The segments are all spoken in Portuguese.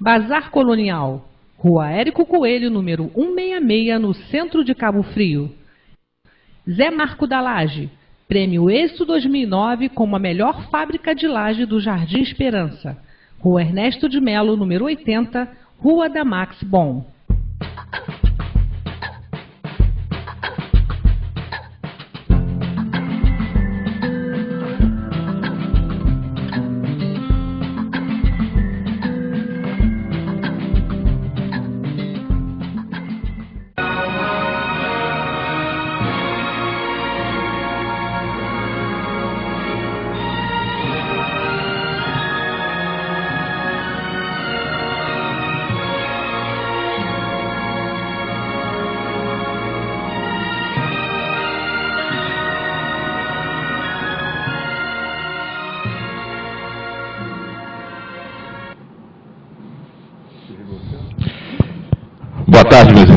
Bazar Colonial, Rua Érico Coelho, número 166, no centro de Cabo Frio. Zé Marco da Laje, Prêmio Êxito 2009 como a melhor fábrica de laje do Jardim Esperança. Rua Ernesto de Melo, número 80, Rua da Max Bom.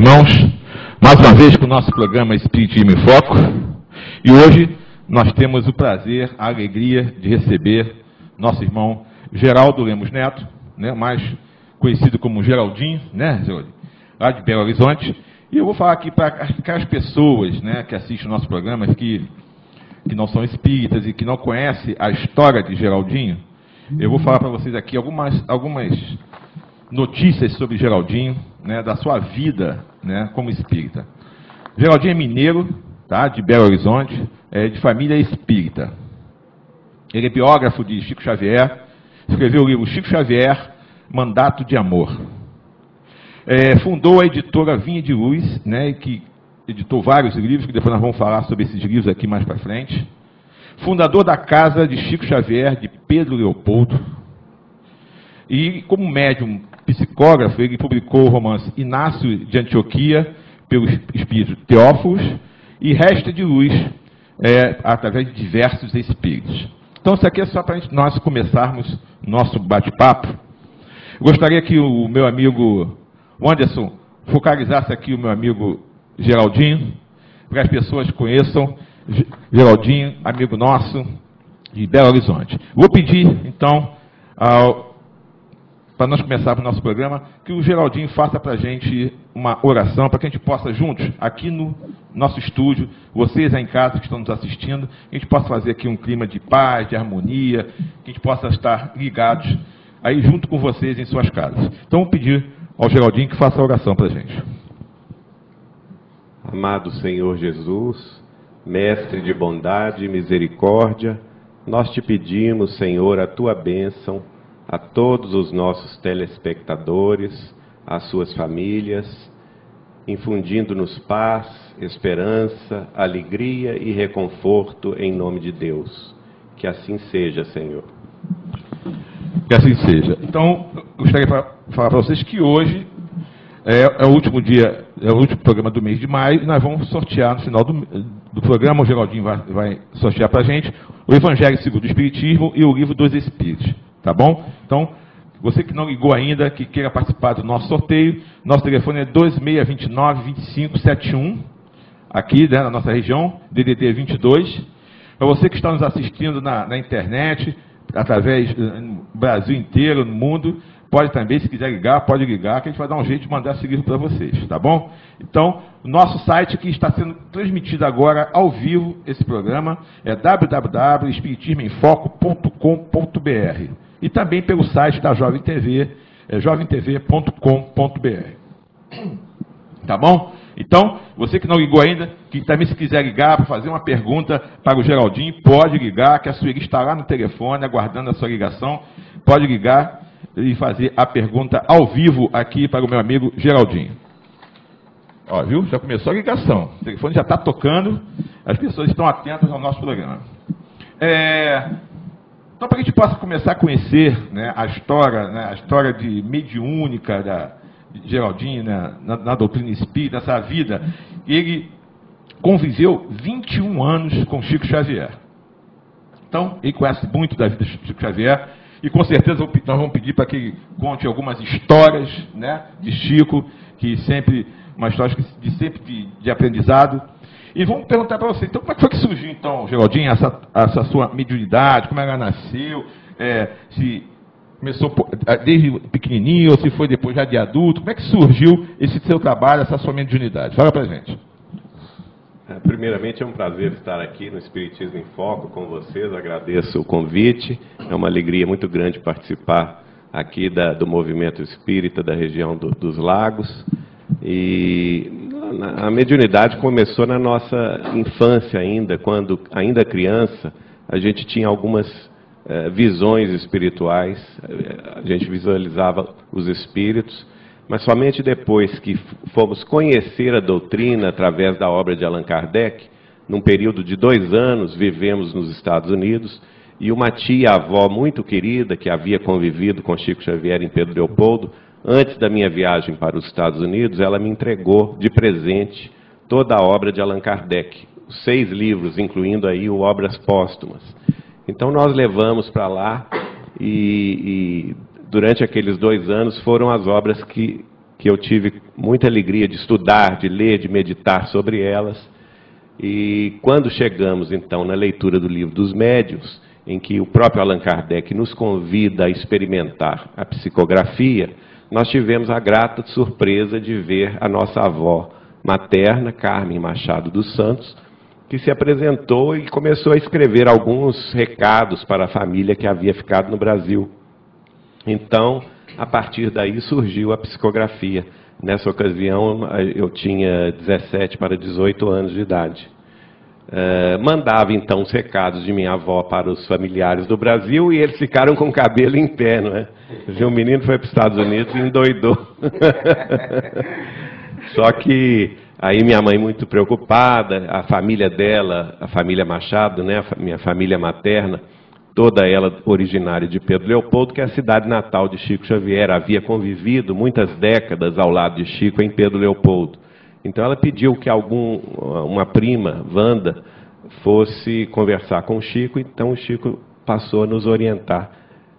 Irmãos. Mais uma vez com o nosso programa Espiritismo em Foco. E hoje nós temos o prazer, a alegria de receber nosso irmão Geraldo Lemos Neto, né, mais conhecido como Geraldinho, né, Geraldinho? lá de Belo Horizonte. E eu vou falar aqui para aquelas pessoas né, que assistem o nosso programa, que, que não são espíritas e que não conhecem a história de Geraldinho. Eu vou falar para vocês aqui algumas, algumas notícias sobre Geraldinho, né, da sua vida né, como espírita. Geraldinho é mineiro, tá, de Belo Horizonte, é de família espírita. Ele é biógrafo de Chico Xavier, escreveu o livro Chico Xavier, Mandato de Amor. É, fundou a editora Vinha de Luz, né, que editou vários livros, que depois nós vamos falar sobre esses livros aqui mais para frente. Fundador da Casa de Chico Xavier, de Pedro Leopoldo. E como médium psicógrafo, ele publicou o romance Inácio de Antioquia, pelo espírito Teófilos, e Resta de Luz, é, através de diversos espíritos. Então, isso aqui é só para nós começarmos nosso bate-papo. Gostaria que o meu amigo Anderson focalizasse aqui o meu amigo Geraldinho, para as pessoas conheçam Geraldinho, amigo nosso de Belo Horizonte. Vou pedir, então, ao para nós começarmos o nosso programa, que o Geraldinho faça para a gente uma oração, para que a gente possa juntos, aqui no nosso estúdio, vocês aí em casa que estão nos assistindo, a gente possa fazer aqui um clima de paz, de harmonia, que a gente possa estar ligados aí junto com vocês em suas casas. Então, vou pedir ao Geraldinho que faça a oração para a gente. Amado Senhor Jesus, Mestre de bondade e misericórdia, nós te pedimos, Senhor, a tua bênção a todos os nossos telespectadores, às suas famílias, infundindo-nos paz, esperança, alegria e reconforto em nome de Deus. Que assim seja, Senhor. Que assim seja. Então, gostaria de falar para vocês que hoje é, é, o último dia, é o último programa do mês de maio, e nós vamos sortear no final do, do programa, o Geraldinho vai, vai sortear para a gente, o Evangelho segundo o Espiritismo e o Livro dos Espíritos. Tá bom? Então, você que não ligou ainda, que queira participar do nosso sorteio, nosso telefone é 2629-2571, aqui né, na nossa região, DDD 22. Para você que está nos assistindo na, na internet, através do eh, Brasil inteiro, no mundo, pode também, se quiser ligar, pode ligar, que a gente vai dar um jeito de mandar esse livro para vocês, tá bom? Então, o nosso site que está sendo transmitido agora ao vivo, esse programa, é www.espiritismoemfoco.com.br e também pelo site da Jovem TV, é, jovemtv.com.br. Tá bom? Então, você que não ligou ainda, que também se quiser ligar para fazer uma pergunta para o Geraldinho, pode ligar, que a Sueli está lá no telefone, aguardando a sua ligação. Pode ligar e fazer a pergunta ao vivo aqui para o meu amigo Geraldinho. Ó, viu? Já começou a ligação. O telefone já está tocando, as pessoas estão atentas ao nosso programa. É, então, para que a gente possa começar a conhecer né, a história, né, a história de mediúnica da de Geraldinho né, na, na, doutrina espírita, essa vida, ele conviveu 21 anos com Chico Xavier. Então, ele conhece muito da vida de Chico Xavier e com certeza nós vamos pedir para que ele conte algumas histórias né, de Chico, que sempre, uma história de sempre de, de aprendizado. E vamos perguntar para você, então, como é que foi que surgiu, então, Geraldinho, essa, essa sua mediunidade, como ela nasceu, é, se começou desde pequenininho ou se foi depois já de adulto? Como é que surgiu esse seu trabalho, essa sua mediunidade? Fala pra gente. É, primeiramente é um prazer estar aqui no Espiritismo em Foco com vocês. Agradeço o convite. É uma alegria muito grande participar aqui da, do movimento espírita da região do, dos lagos. E a mediunidade começou na nossa infância ainda, quando ainda criança, a gente tinha algumas eh, visões espirituais, a gente visualizava os espíritos, mas somente depois que fomos conhecer a doutrina através da obra de Allan Kardec, num período de dois anos, vivemos nos Estados Unidos, e uma tia-avó muito querida, que havia convivido com Chico Xavier em Pedro Leopoldo, antes da minha viagem para os Estados Unidos, ela me entregou de presente toda a obra de Allan Kardec, seis livros, incluindo aí o Obras Póstumas. Então nós levamos para lá e, e durante aqueles dois anos foram as obras que, que eu tive muita alegria de estudar, de ler, de meditar sobre elas. E quando chegamos então na leitura do livro dos médios, em que o próprio Allan Kardec nos convida a experimentar a psicografia, nós tivemos a grata surpresa de ver a nossa avó materna, Carmen Machado dos Santos, que se apresentou e começou a escrever alguns recados para a família que havia ficado no Brasil então, a partir daí surgiu a psicografia. Nessa ocasião, eu tinha 17 para 18 anos de idade. Uh, mandava então os recados de minha avó para os familiares do Brasil e eles ficaram com o cabelo em pé, não é? O menino foi para os Estados Unidos e endoidou. Só que aí minha mãe muito preocupada, a família dela, a família Machado, né, a minha família materna, toda ela originária de Pedro Leopoldo, que é a cidade natal de Chico Xavier. Havia convivido muitas décadas ao lado de Chico em Pedro Leopoldo. Então ela pediu que algum, uma prima, Wanda, fosse conversar com o Chico, então o Chico passou a nos orientar.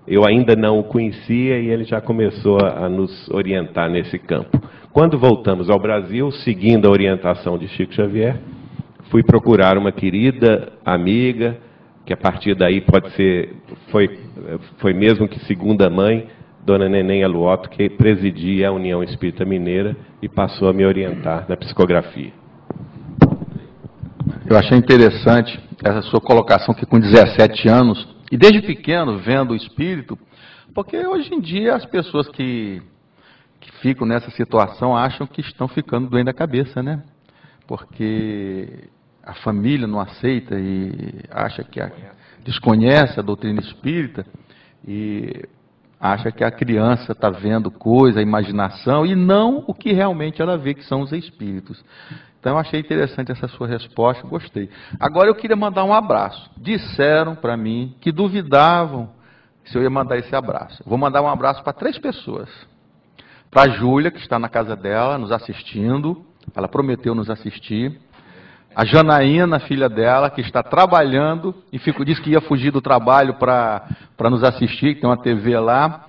Eu ainda não o conhecia e ele já começou a, nos orientar nesse campo. Quando voltamos ao Brasil, seguindo a orientação de Chico Xavier, fui procurar uma querida amiga, que a partir daí pode ser, foi, foi mesmo que segunda mãe, Dona Neném Aluoto, que presidia a União Espírita Mineira e passou a me orientar na psicografia. Eu achei interessante essa sua colocação que com 17 anos, e desde pequeno vendo o espírito, porque hoje em dia as pessoas que, que ficam nessa situação acham que estão ficando doendo a cabeça, né? Porque a família não aceita e acha que a, desconhece a doutrina espírita e acha que a criança está vendo coisa, imaginação, e não o que realmente ela vê, que são os espíritos. Então eu achei interessante essa sua resposta, gostei. Agora eu queria mandar um abraço. Disseram para mim que duvidavam se eu ia mandar esse abraço. Vou mandar um abraço para três pessoas. Para a Júlia, que está na casa dela, nos assistindo. Ela prometeu nos assistir. A Janaína, filha dela, que está trabalhando e fico, disse que ia fugir do trabalho para nos assistir, que tem uma TV lá.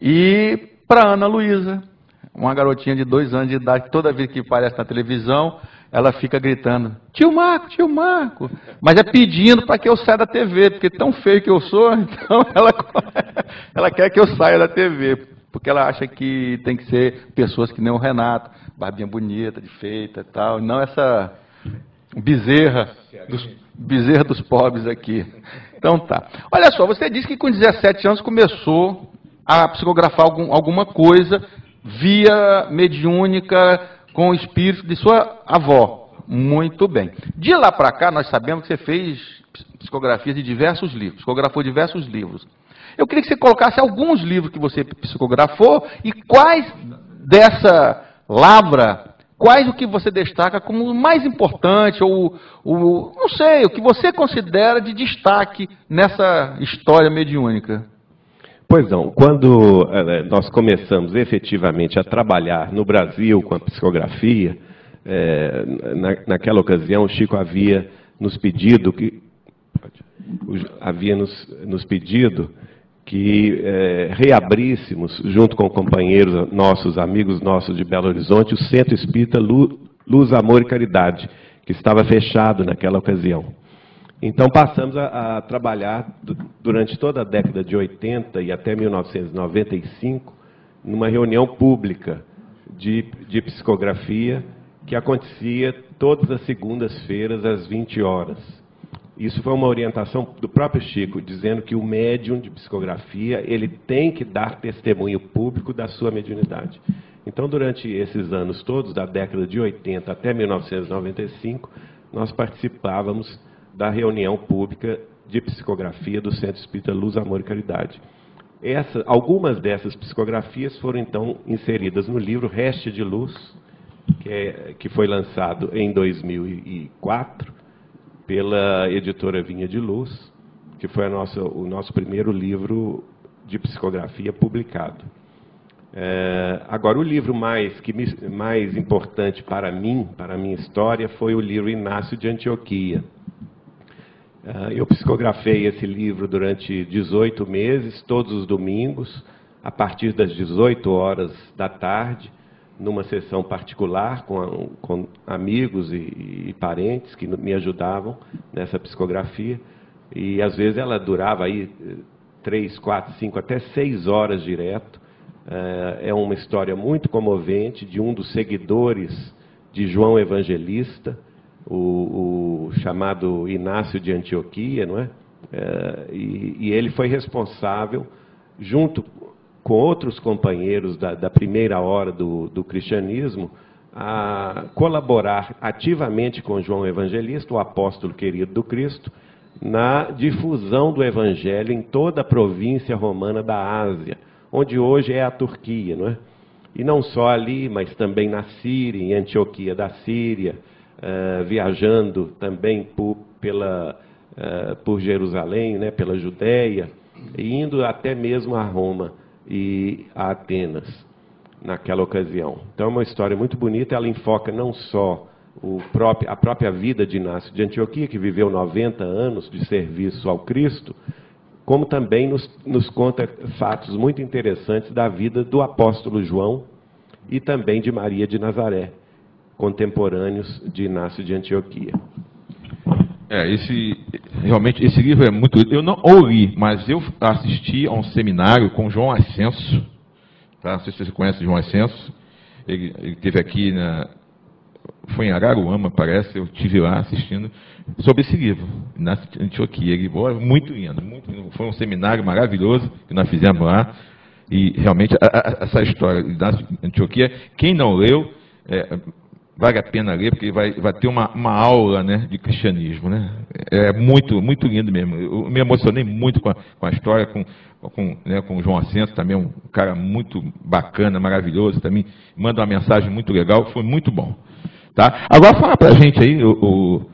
E para Ana Luísa, uma garotinha de dois anos de idade, toda vez que aparece na televisão, ela fica gritando: Tio Marco, tio Marco. Mas é pedindo para que eu saia da TV, porque tão feio que eu sou, então ela, ela quer que eu saia da TV. Porque ela acha que tem que ser pessoas que nem o Renato, barbinha bonita, de feita e tal, não essa Bezerra dos, bezerra dos pobres aqui. Então tá. Olha só, você disse que com 17 anos começou a psicografar algum, alguma coisa via mediúnica com o espírito de sua avó. Muito bem. De lá para cá, nós sabemos que você fez psicografias de diversos livros, psicografou diversos livros. Eu queria que você colocasse alguns livros que você psicografou e quais dessa lavra Quais o que você destaca como o mais importante, ou, ou não sei, o que você considera de destaque nessa história mediúnica? Pois não, quando eh, nós começamos efetivamente a trabalhar no Brasil com a psicografia, é, na, naquela ocasião o Chico havia nos pedido que havia nos, nos pedido que é, reabríssemos, junto com companheiros nossos, amigos nossos de Belo Horizonte, o Centro Espírita Luz, Amor e Caridade, que estava fechado naquela ocasião. Então passamos a, a trabalhar durante toda a década de 80 e até 1995, numa reunião pública de, de psicografia que acontecia todas as segundas-feiras às 20 horas. Isso foi uma orientação do próprio Chico, dizendo que o médium de psicografia ele tem que dar testemunho público da sua mediunidade. Então, durante esses anos todos, da década de 80 até 1995, nós participávamos da reunião pública de psicografia do Centro Espírita Luz, Amor e Caridade. Essa, algumas dessas psicografias foram então inseridas no livro Reste de Luz, que, é, que foi lançado em 2004 pela editora Vinha de Luz, que foi nossa, o nosso primeiro livro de psicografia publicado. É, agora, o livro mais, que mais importante para mim, para a minha história, foi o livro Inácio de Antioquia. É, eu psicografei esse livro durante 18 meses, todos os domingos, a partir das 18 horas da tarde, numa sessão particular com, com amigos e, e, parentes que me ajudavam nessa psicografia. E às vezes ela durava aí três, quatro, cinco, até seis horas direto. É, é uma história muito comovente de um dos seguidores de João Evangelista, o, o chamado Inácio de Antioquia, não é? é e, e ele foi responsável, junto com outros companheiros da, da primeira hora do, do, cristianismo, a colaborar ativamente com João Evangelista, o apóstolo querido do Cristo, na difusão do evangelho em toda a província romana da Ásia, onde hoje é a Turquia, não é? E não só ali, mas também na Síria, em Antioquia da Síria, uh, viajando também por, pela, uh, por Jerusalém, né, pela Judéia, e indo até mesmo a Roma e a Atenas naquela ocasião. Então é uma história muito bonita, ela enfoca não só próprio, a própria vida de Inácio de Antioquia, que viveu 90 anos de serviço ao Cristo, como também nos, nos conta fatos muito interessantes da vida do apóstolo João e também de Maria de Nazaré, contemporâneos de Inácio de Antioquia. É, esse realmente esse livro é muito. Eu não o li, mas eu assisti a um seminário com João Ascenso. Tá? Não sei se você conhece João Ascenso. Ele, ele teve aqui na. Foi em Araruama, parece, eu tive lá assistindo, sobre esse livro, na Antioquia. Ele, muito lindo, muito lindo. Foi um seminário maravilhoso que nós fizemos lá. E realmente, a, a, essa história da Antioquia, quem não leu, é, vale a pena ler, porque vai, vai ter uma, uma aula né, de cristianismo. Né? É muito, muito lindo mesmo. Eu me emocionei muito com a, com a história, com, com, né, com o João Ascenso, também um cara muito bacana, maravilhoso, também manda uma mensagem muito legal, foi muito bom. Tá? Agora fala para a gente aí, o,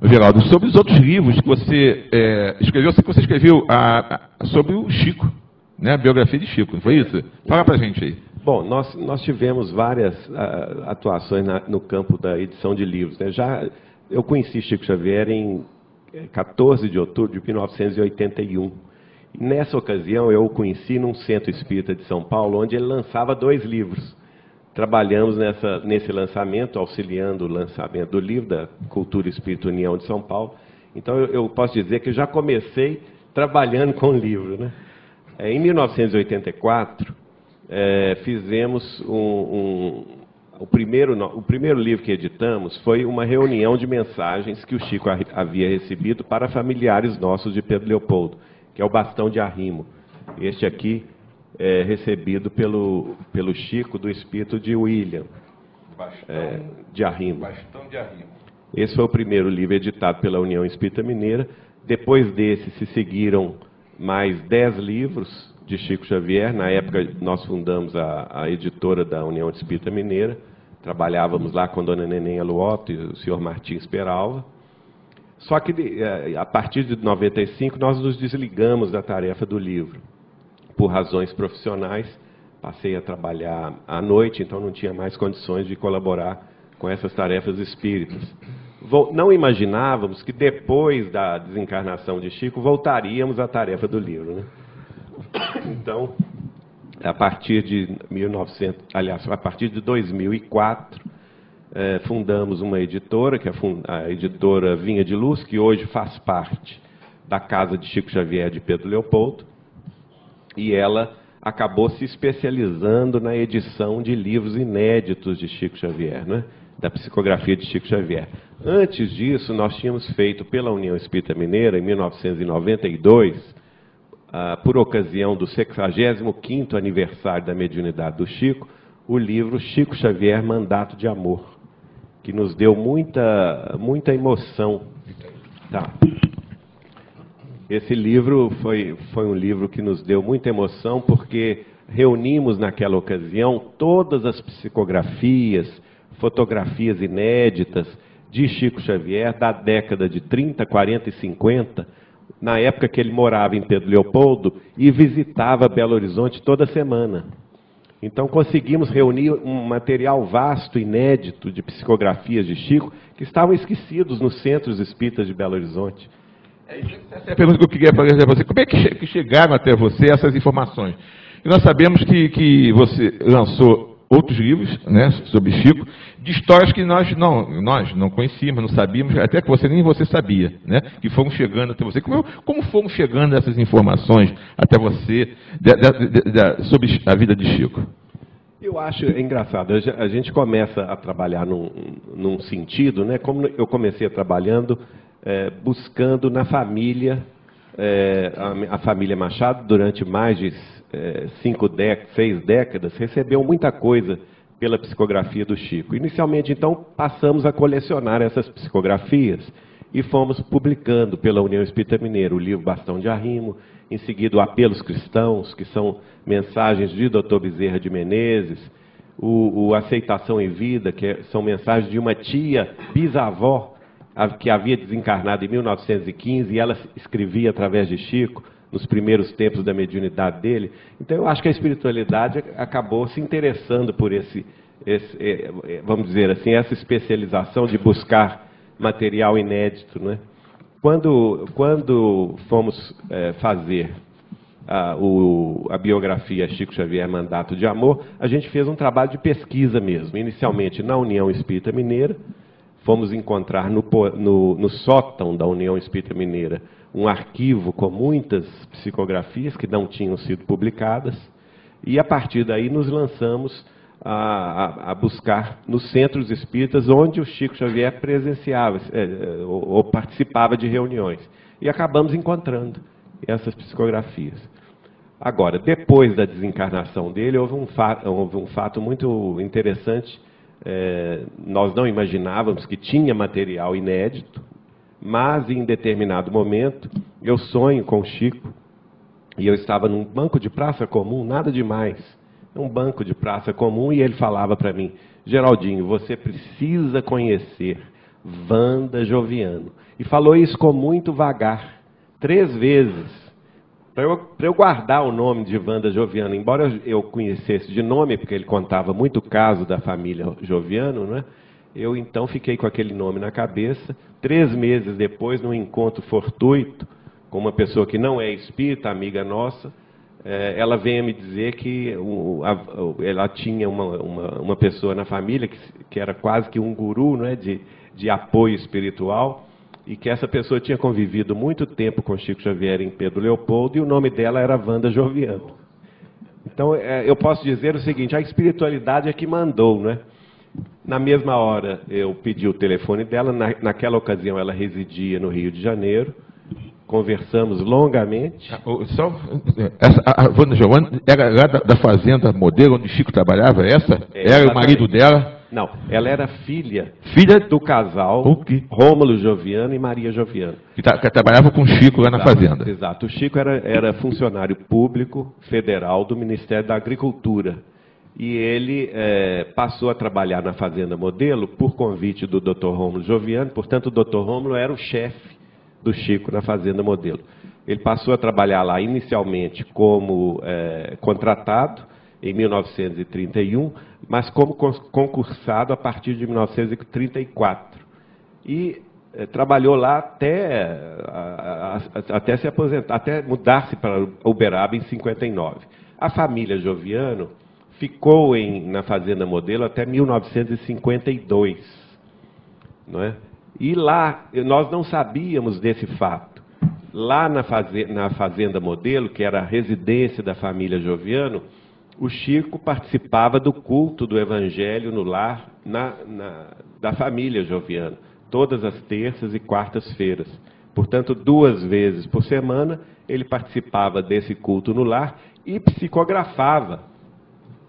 o, Geraldo, sobre os outros livros que você é, escreveu, eu sei que você escreveu a, a, sobre o Chico, né, a biografia de Chico, não foi isso? Fala para a gente aí. Bom, nós, nós tivemos várias uh, atuações na, no campo da edição de livros. Né? Já, eu conheci Chico Xavier em 14 de outubro de 1981. E nessa ocasião, eu o conheci num centro espírita de São Paulo, onde ele lançava dois livros. Trabalhamos nessa, nesse lançamento, auxiliando o lançamento do livro da Cultura Espírita União de São Paulo. Então, eu, eu posso dizer que já comecei trabalhando com o livro. Né? É, em 1984, é, fizemos um, um, o, primeiro, o primeiro livro que editamos foi uma reunião de mensagens que o Chico havia recebido para familiares nossos de Pedro Leopoldo, que é o bastão de arrimo. Este aqui é recebido pelo, pelo Chico do espírito de William. Bastão, é, de arrimo. Bastão de arrimo. Esse foi o primeiro livro editado pela União Espírita Mineira. Depois desse se seguiram mais dez livros de Chico Xavier. Na época, nós fundamos a, a editora da União Espírita Mineira. Trabalhávamos lá com a dona Neném Aluoto e o senhor Martins Peralva. Só que, eh, a partir de 95, nós nos desligamos da tarefa do livro. Por razões profissionais, passei a trabalhar à noite, então não tinha mais condições de colaborar com essas tarefas espíritas. Não imaginávamos que depois da desencarnação de Chico voltaríamos à tarefa do livro. Né? Então, a partir de 1900, aliás, a partir de 2004, é, fundamos uma editora, que é a editora Vinha de Luz, que hoje faz parte da casa de Chico Xavier de Pedro Leopoldo, e ela acabou se especializando na edição de livros inéditos de Chico Xavier, né? da psicografia de Chico Xavier. Antes disso, nós tínhamos feito pela União Espírita Mineira, em 1992, ah, por ocasião do 65º aniversário da mediunidade do Chico, o livro Chico Xavier, Mandato de Amor, que nos deu muita, muita emoção. Tá. Esse livro foi, foi um livro que nos deu muita emoção, porque reunimos naquela ocasião todas as psicografias, fotografias inéditas de Chico Xavier da década de 30, 40 e 50, na época que ele morava em Pedro Leopoldo e visitava Belo Horizonte toda semana. Então conseguimos reunir um material vasto, inédito de psicografias de Chico, que estavam esquecidos nos centros espíritas de Belo Horizonte. Essa é a pergunta que eu queria fazer a você. Como é que chegaram até você essas informações? E nós sabemos que, que você lançou outros livros né, sobre Chico, de histórias que nós não, nós não conhecíamos, não sabíamos, até que você nem você sabia, né, que foram chegando até você. Como, como foram chegando essas informações até você de, de, de, sobre a vida de Chico? Eu acho engraçado, a gente começa a trabalhar num, num sentido, né, como eu comecei trabalhando, é, buscando na família, é, a, a família Machado, durante mais de é, cinco décadas, seis décadas, recebeu muita coisa pela psicografia do Chico. Inicialmente, então, passamos a colecionar essas psicografias e fomos publicando pela União Espírita Mineira o livro Bastão de Arrimo, em seguida o Apelos Cristãos, que são mensagens de Dr. Bezerra de Menezes, o, o Aceitação em Vida, que é, são mensagens de uma tia bisavó que havia desencarnado em 1915 e ela escrevia através de Chico nos primeiros tempos da mediunidade dele. Então eu acho que a espiritualidade acabou se interessando por esse, esse é, é, vamos dizer assim, essa especialização de buscar material inédito, né? Quando, quando fomos é, fazer a, o, a, biografia Chico Xavier Mandato de Amor, a gente fez um trabalho de pesquisa mesmo, inicialmente na União Espírita Mineira, fomos encontrar no, no, no sótão da União Espírita Mineira um arquivo com muitas psicografias que não tinham sido publicadas, e a partir daí nos lançamos a, a, a buscar nos centros espíritas onde o Chico Xavier presenciava é, é, ou, ou participava de reuniões. E acabamos encontrando essas psicografias. Agora, depois da desencarnação dele, houve um fato, houve um fato muito interessante. É, nós não imaginávamos que tinha material inédito, mas em determinado momento eu sonho com o Chico e eu estava num banco de praça comum, nada demais, um banco de praça comum e ele falava para mim: Geraldinho, você precisa conhecer Wanda Joviano. E falou isso com muito vagar, três vezes. Para eu, eu, guardar o nome de Wanda Joviano, embora eu conhecesse de nome, porque ele contava muito caso da família Joviano, né? Eu então fiquei com aquele nome na cabeça. Três meses depois, num encontro fortuito com uma pessoa que não é espírita, amiga nossa, é, ela veio me dizer que ela tinha uma, uma, uma pessoa na família que, que, era quase que um guru né, de, de apoio espiritual e que essa pessoa tinha convivido muito tempo com Chico Xavier em Pedro Leopoldo e o nome dela era Wanda Joviano. Então, é, eu posso dizer o seguinte: a espiritualidade é que mandou, né? Na mesma hora, eu pedi o telefone dela. Na, naquela ocasião, ela residia no Rio de Janeiro. Conversamos longamente. Ah, só, essa, a, Wanda Giovanna era lá da, da, fazenda modelo onde Chico trabalhava? Essa? É, era o marido dela? Não, ela era filha, filha do casal Rômulo Joviano e Maria Joviano. Que, que trabalhava com Chico lá na exato, fazenda. Exato. O Chico era, era funcionário público federal do Ministério da Agricultura e ele é, passou a trabalhar na Fazenda Modelo por convite do Dr. Rômulo Joviano, portanto, o Dr. Rômulo era o chefe do Chico na Fazenda Modelo. Ele passou a trabalhar lá inicialmente como é, contratado em 1931, mas como concursado a partir de 1934. E é, trabalhou lá até, a, a, até se aposentar, até mudar-se para Uberaba em 59. A família Joviano ficou em, na Fazenda Modelo até 1952. Não é? E lá, nós não sabíamos desse fato. lá na fazenda, na fazenda Modelo, que era a residência da família Joviano, o Chico participava do culto do Evangelho no lar na, na, da família Joviano, todas as terças e quartas-feiras. Portanto, duas vezes por semana ele participava desse culto no lar e psicografava.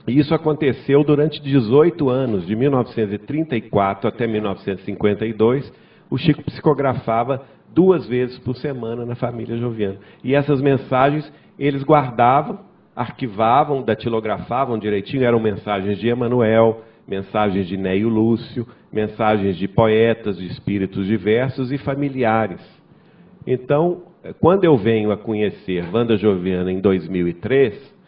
E isso aconteceu durante 18 anos, de 1934 até 1952. O Chico psicografava duas vezes por semana na família Joviano. E essas mensagens eles guardavam arquivavam, datilografavam direitinho, eram mensagens de Emanuel, mensagens de Neio Lúcio, mensagens de poetas, de espíritos diversos e familiares. Então, quando eu venho a conhecer Wanda Joviana em 2003,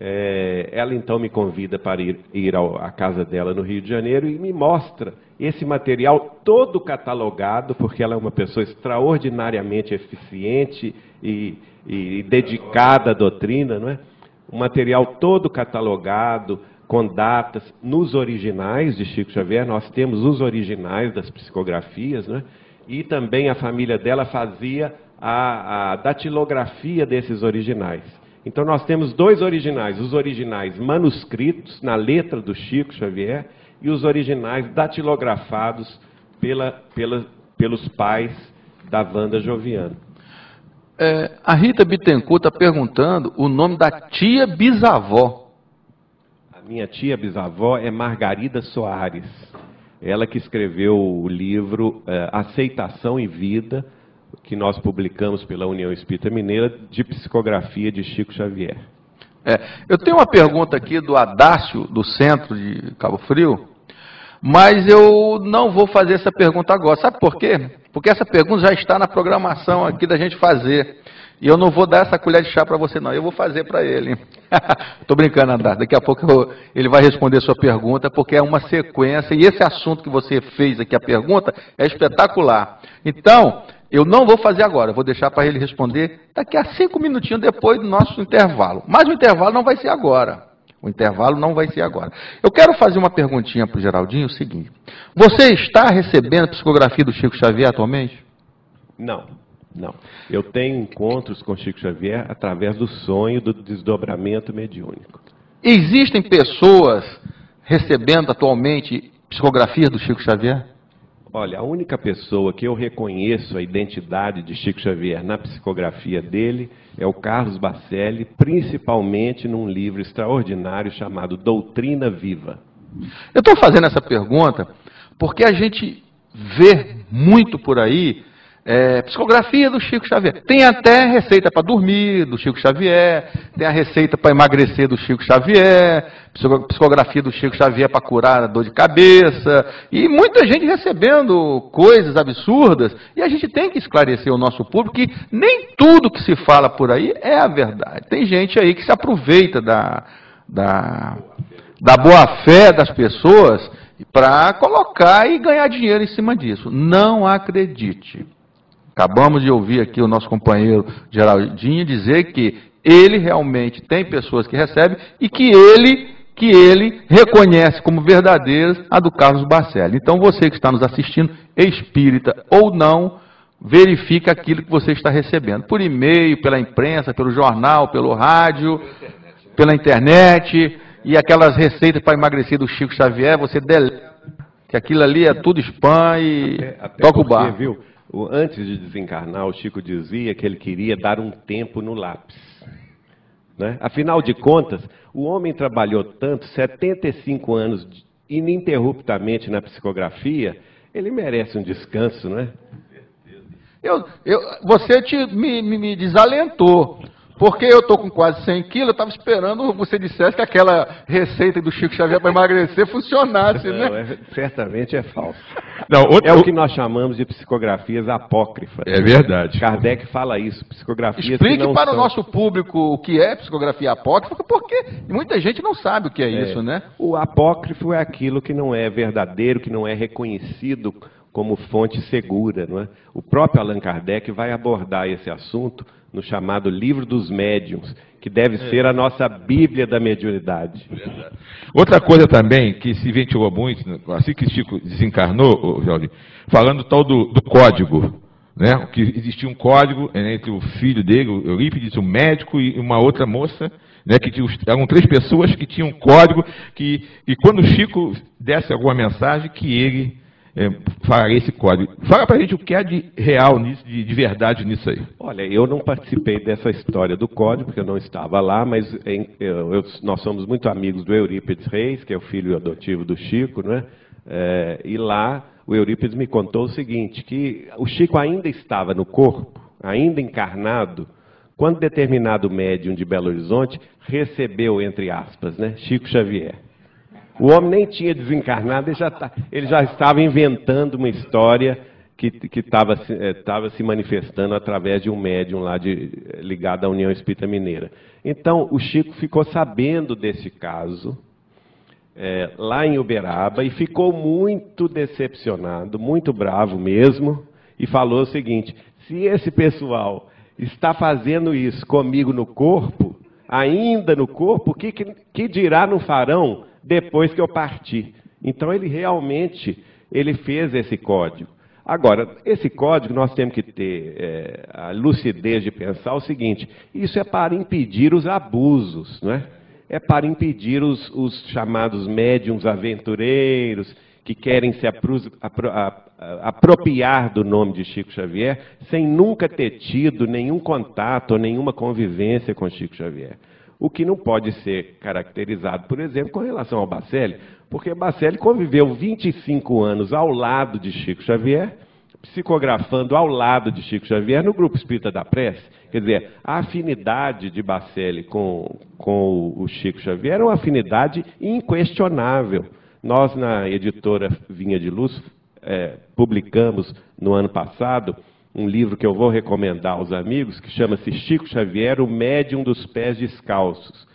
é, ela então me convida para ir, ir ao, à casa dela no Rio de Janeiro e me mostra esse material todo catalogado, porque ela é uma pessoa extraordinariamente eficiente e, e dedicada à doutrina, não é? um material todo catalogado, com datas, nos originais de Chico Xavier, nós temos os originais das psicografias, né? e também a família dela fazia a, a datilografia desses originais. Então nós temos dois originais, os originais manuscritos na letra do Chico Xavier e os originais datilografados pela, pela, pelos pais da Wanda Joviano. É, a Rita Bittencourt está perguntando o nome da tia bisavó. A minha tia bisavó é Margarida Soares. Ela que escreveu o livro é, Aceitação e Vida, que nós publicamos pela União Espírita Mineira, de psicografia de Chico Xavier. É, eu tenho uma pergunta aqui do Adácio, do centro de Cabo Frio, mas eu não vou fazer essa pergunta agora. Sabe por quê? Porque essa pergunta já está na programação aqui da gente fazer. E eu não vou dar essa colher de chá para você, não. Eu vou fazer para ele. Estou brincando, Andar. Daqui a pouco eu, ele vai responder sua pergunta, porque é uma sequência. E esse assunto que você fez aqui, a pergunta, é espetacular. Então, eu não vou fazer agora. Vou deixar para ele responder daqui a cinco minutinhos depois do nosso intervalo. Mas o intervalo não vai ser agora. O intervalo não vai ser agora. Eu quero fazer uma perguntinha para o Geraldinho, o seguinte. Você está recebendo a psicografia do Chico Xavier atualmente? Não, não. Eu tenho encontros com Chico Xavier através do sonho do desdobramento mediúnico. Existem pessoas recebendo atualmente psicografias do Chico Xavier? Olha, a única pessoa que eu reconheço a identidade de Chico Xavier na psicografia dele é o Carlos Bacelli, principalmente num livro extraordinário chamado Doutrina Viva. Eu estou fazendo essa pergunta porque a gente vê muito por aí é, psicografia do Chico Xavier. Tem até receita para dormir do Chico Xavier, tem a receita para emagrecer do Chico Xavier, psicografia do Chico Xavier para curar a dor de cabeça, e muita gente recebendo coisas absurdas, e a gente tem que esclarecer o nosso público que nem tudo que se fala por aí é a verdade. Tem gente aí que se aproveita da, da, da boa fé das pessoas para colocar e ganhar dinheiro em cima disso. Não acredite. Acabamos de ouvir aqui o nosso companheiro Geraldinho dizer que ele realmente tem pessoas que recebem e que ele que ele reconhece como verdadeiras a do Carlos Barcelli. Então você que está nos assistindo, espírita ou não, verifique aquilo que você está recebendo. Por e-mail, pela imprensa, pelo jornal, pelo rádio, pela internet, e aquelas receitas para emagrecer do Chico Xavier, você deleta, que aquilo ali é tudo spam e até, até toca o bar. Viu? Antes de desencarnar, o Chico dizia que ele queria dar um tempo no lápis. Né? Afinal de contas, o homem trabalhou tanto, 75 anos ininterruptamente na psicografia, ele merece um descanso, não é? Eu, eu, você te, me, me desalentou. Porque eu estou com quase 100 quilos, eu estava esperando você dissesse que aquela receita do Chico Xavier para emagrecer funcionasse, né? Não, é, certamente é falso. Não, outro, é o que nós chamamos de psicografias apócrifas. É verdade. Kardec fala isso, psicografias Explique para são... o nosso público o que é psicografia apócrifa, porque muita gente não sabe o que é, é isso, né? O apócrifo é aquilo que não é verdadeiro, que não é reconhecido como fonte segura. Não é? O próprio Allan Kardec vai abordar esse assunto no chamado Livro dos Médiuns, que deve é. ser a nossa Bíblia da mediunidade. Verdade. Outra coisa também que se ventilou muito, assim que Chico desencarnou, Jorge, falando tal do, do código, né, que existia um código né, entre o filho dele, o Eurípides, o médico e uma outra moça, né, que eram três pessoas que tinham um código que, e quando o Chico desse alguma mensagem, que ele é, esse código. Fala para a gente o que é de real nisso, de, de, verdade nisso aí. Olha, eu não participei dessa história do código, porque eu não estava lá, mas em, eu, eu, nós somos muito amigos do Eurípides Reis, que é o filho adotivo do Chico, né? É, e lá o Eurípides me contou o seguinte, que o Chico ainda estava no corpo, ainda encarnado, quando determinado médium de Belo Horizonte recebeu, entre aspas, né, Chico Xavier. O homem nem tinha desencarnado, ele já, tá, ele já estava inventando uma história que estava eh, se manifestando através de um médium lá de, ligado à União Espírita Mineira. Então, o Chico ficou sabendo desse caso, é, lá em Uberaba e ficou muito decepcionado, muito bravo mesmo, e falou o seguinte: se esse pessoal está fazendo isso comigo no corpo, ainda no corpo, o que, que, que dirá no farão depois que eu partir? Então ele realmente ele fez esse código. Agora, esse código nós temos que ter é, a lucidez de pensar o seguinte: isso é para impedir os abusos, não é? é para impedir os, os chamados médiums aventureiros que querem se apro, apro, apropriar do nome de Chico Xavier sem nunca ter tido nenhum contato ou nenhuma convivência com Chico Xavier. O que não pode ser caracterizado, por exemplo, com relação ao Bacelli, porque Bacelli conviveu 25 anos ao lado de Chico Xavier, psicografando ao lado de Chico Xavier no Grupo Espírita da Prece. Quer dizer, a afinidade de Bacelli com, com o Chico Xavier é uma afinidade inquestionável. Nós, na editora Vinha de Luz, é, publicamos no ano passado um livro que eu vou recomendar aos amigos, que chama-se Chico Xavier, o médium dos pés descalços,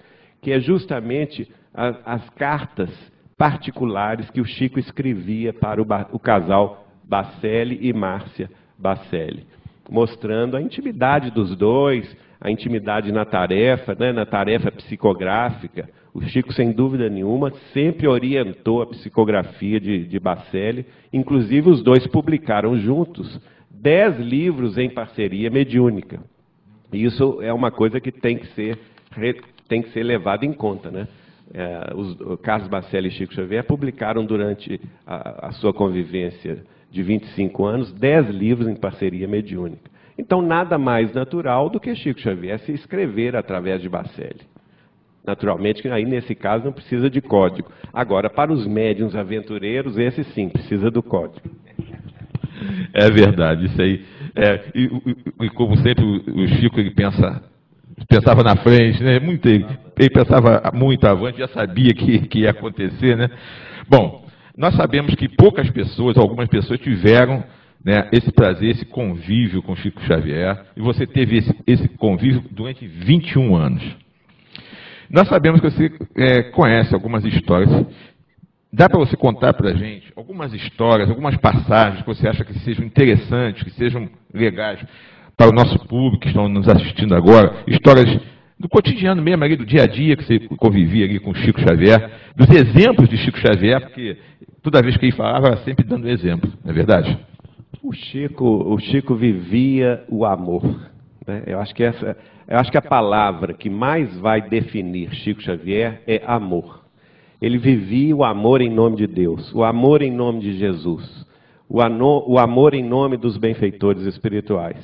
que é justamente a, as cartas particulares que o Chico escrevia para o, o casal Bacelli e Márcia Bacelli mostrando a intimidade dos dois, a intimidade na tarefa, né, na tarefa psicográfica. O Chico, sem dúvida nenhuma, sempre orientou a psicografia de, de Bacelli. Inclusive, os dois publicaram juntos dez livros em parceria mediúnica. Isso é uma coisa que tem que ser, tem que ser levada em conta. Né? É, os, Carlos Bacelli e Chico Xavier publicaram durante a, a sua convivência de 25 anos, 10 livros em parceria mediúnica. Então, nada mais natural do que Chico Xavier se escrever através de Bacelli. Naturalmente, aí nesse caso não precisa de código. Agora, para os médiums aventureiros, esse sim, precisa do código. É verdade, isso aí. É, e, e, como sempre, o Chico ele pensa, pensava na frente, né? Muito, ele, ele pensava muito avante, já sabia que, que ia acontecer, né? Bom, nós sabemos que poucas pessoas, algumas pessoas tiveram né, esse prazer, esse convívio com Chico Xavier, e você teve esse, esse convívio durante 21 anos. Nós sabemos que você é, conhece algumas histórias. Dá para você contar para a gente algumas histórias, algumas passagens que você acha que sejam interessantes, que sejam legais para o nosso público que estão nos assistindo agora, histórias do cotidiano mesmo, ali, do dia a dia que você convivia ali com Chico Xavier, dos exemplos de Chico Xavier, porque toda vez que ele falava, sempre dando exemplo, não é verdade? O Chico, o Chico vivia o amor. Né? Eu, acho que essa, eu acho que a palavra que mais vai definir Chico Xavier é amor. Ele vivia o amor em nome de Deus, o amor em nome de Jesus, o, ano, o amor em nome dos benfeitores espirituais.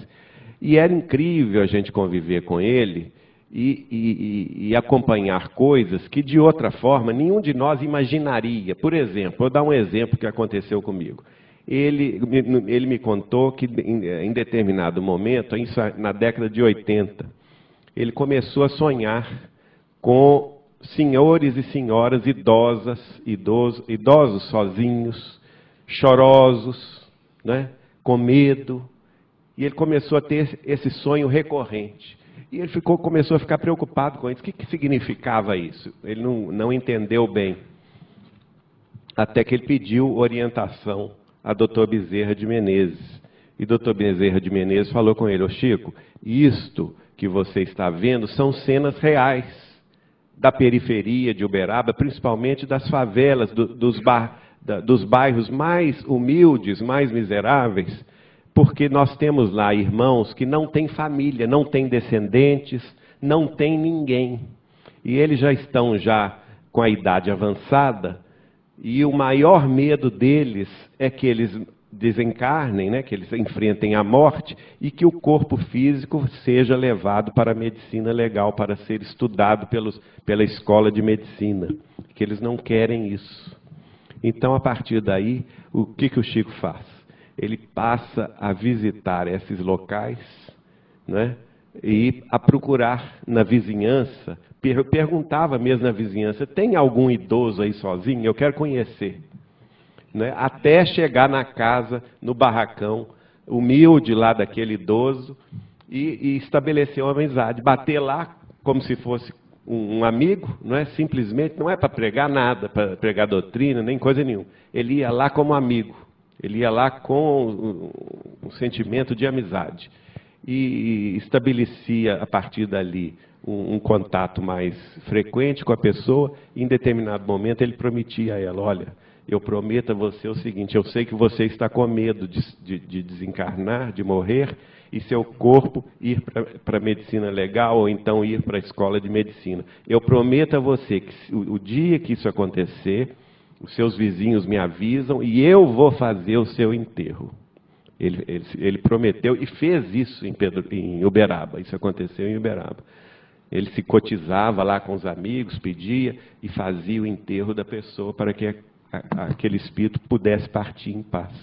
E era incrível a gente conviver com ele, e, e, e, acompanhar coisas que de outra forma nenhum de nós imaginaria. Por exemplo, vou dar um exemplo que aconteceu comigo. Ele, ele me contou que em, determinado momento, na década de 80, ele começou a sonhar com senhores e senhoras idosas, idosos, idosos sozinhos, chorosos, né, com medo. E ele começou a ter esse sonho recorrente. E ele ficou, começou a ficar preocupado com isso. O que, que significava isso? Ele não, não entendeu bem. Até que ele pediu orientação a doutor Bezerra de Menezes. E doutor Bezerra de Menezes falou com ele, ô Chico, isto que você está vendo são cenas reais da periferia de Uberaba, principalmente das favelas, do, dos, da, dos bairros mais humildes, mais miseráveis, porque nós temos lá irmãos que não têm família, não têm descendentes, não têm ninguém. E eles já estão já com a idade avançada, e o maior medo deles é que eles desencarnem, né, que eles enfrentem a morte e que o corpo físico seja levado para a medicina legal, para ser estudado pelos, pela escola de medicina, que eles não querem isso. Então, a partir daí, o que, que o Chico faz? Ele passa a visitar esses locais né, e a procurar na vizinhança. Per perguntava mesmo na vizinhança: tem algum idoso aí sozinho? Eu quero conhecer né, até chegar na casa, no barracão, humilde lá daquele idoso, e, e estabelecer uma amizade. Bater lá como se fosse um, um amigo, não é simplesmente, não é para pregar nada, para pregar doutrina, nem coisa nenhuma. Ele ia lá como amigo, ele ia lá com um, um sentimento de amizade. E, e estabelecia a partir dali um, um, contato mais frequente com a pessoa, em determinado momento ele prometia a ela: olha, eu prometo a você o seguinte: eu sei que você está com medo de, de, de desencarnar, de morrer, e seu corpo ir para a medicina legal ou então ir para a escola de medicina. Eu prometo a você que o, o dia que isso acontecer, os seus vizinhos me avisam e eu vou fazer o seu enterro. Ele, ele, ele prometeu e fez isso em, Pedro, em Uberaba. Isso aconteceu em Uberaba. Ele se cotizava lá com os amigos, pedia e fazia o enterro da pessoa para que aquele espírito pudesse partir em paz.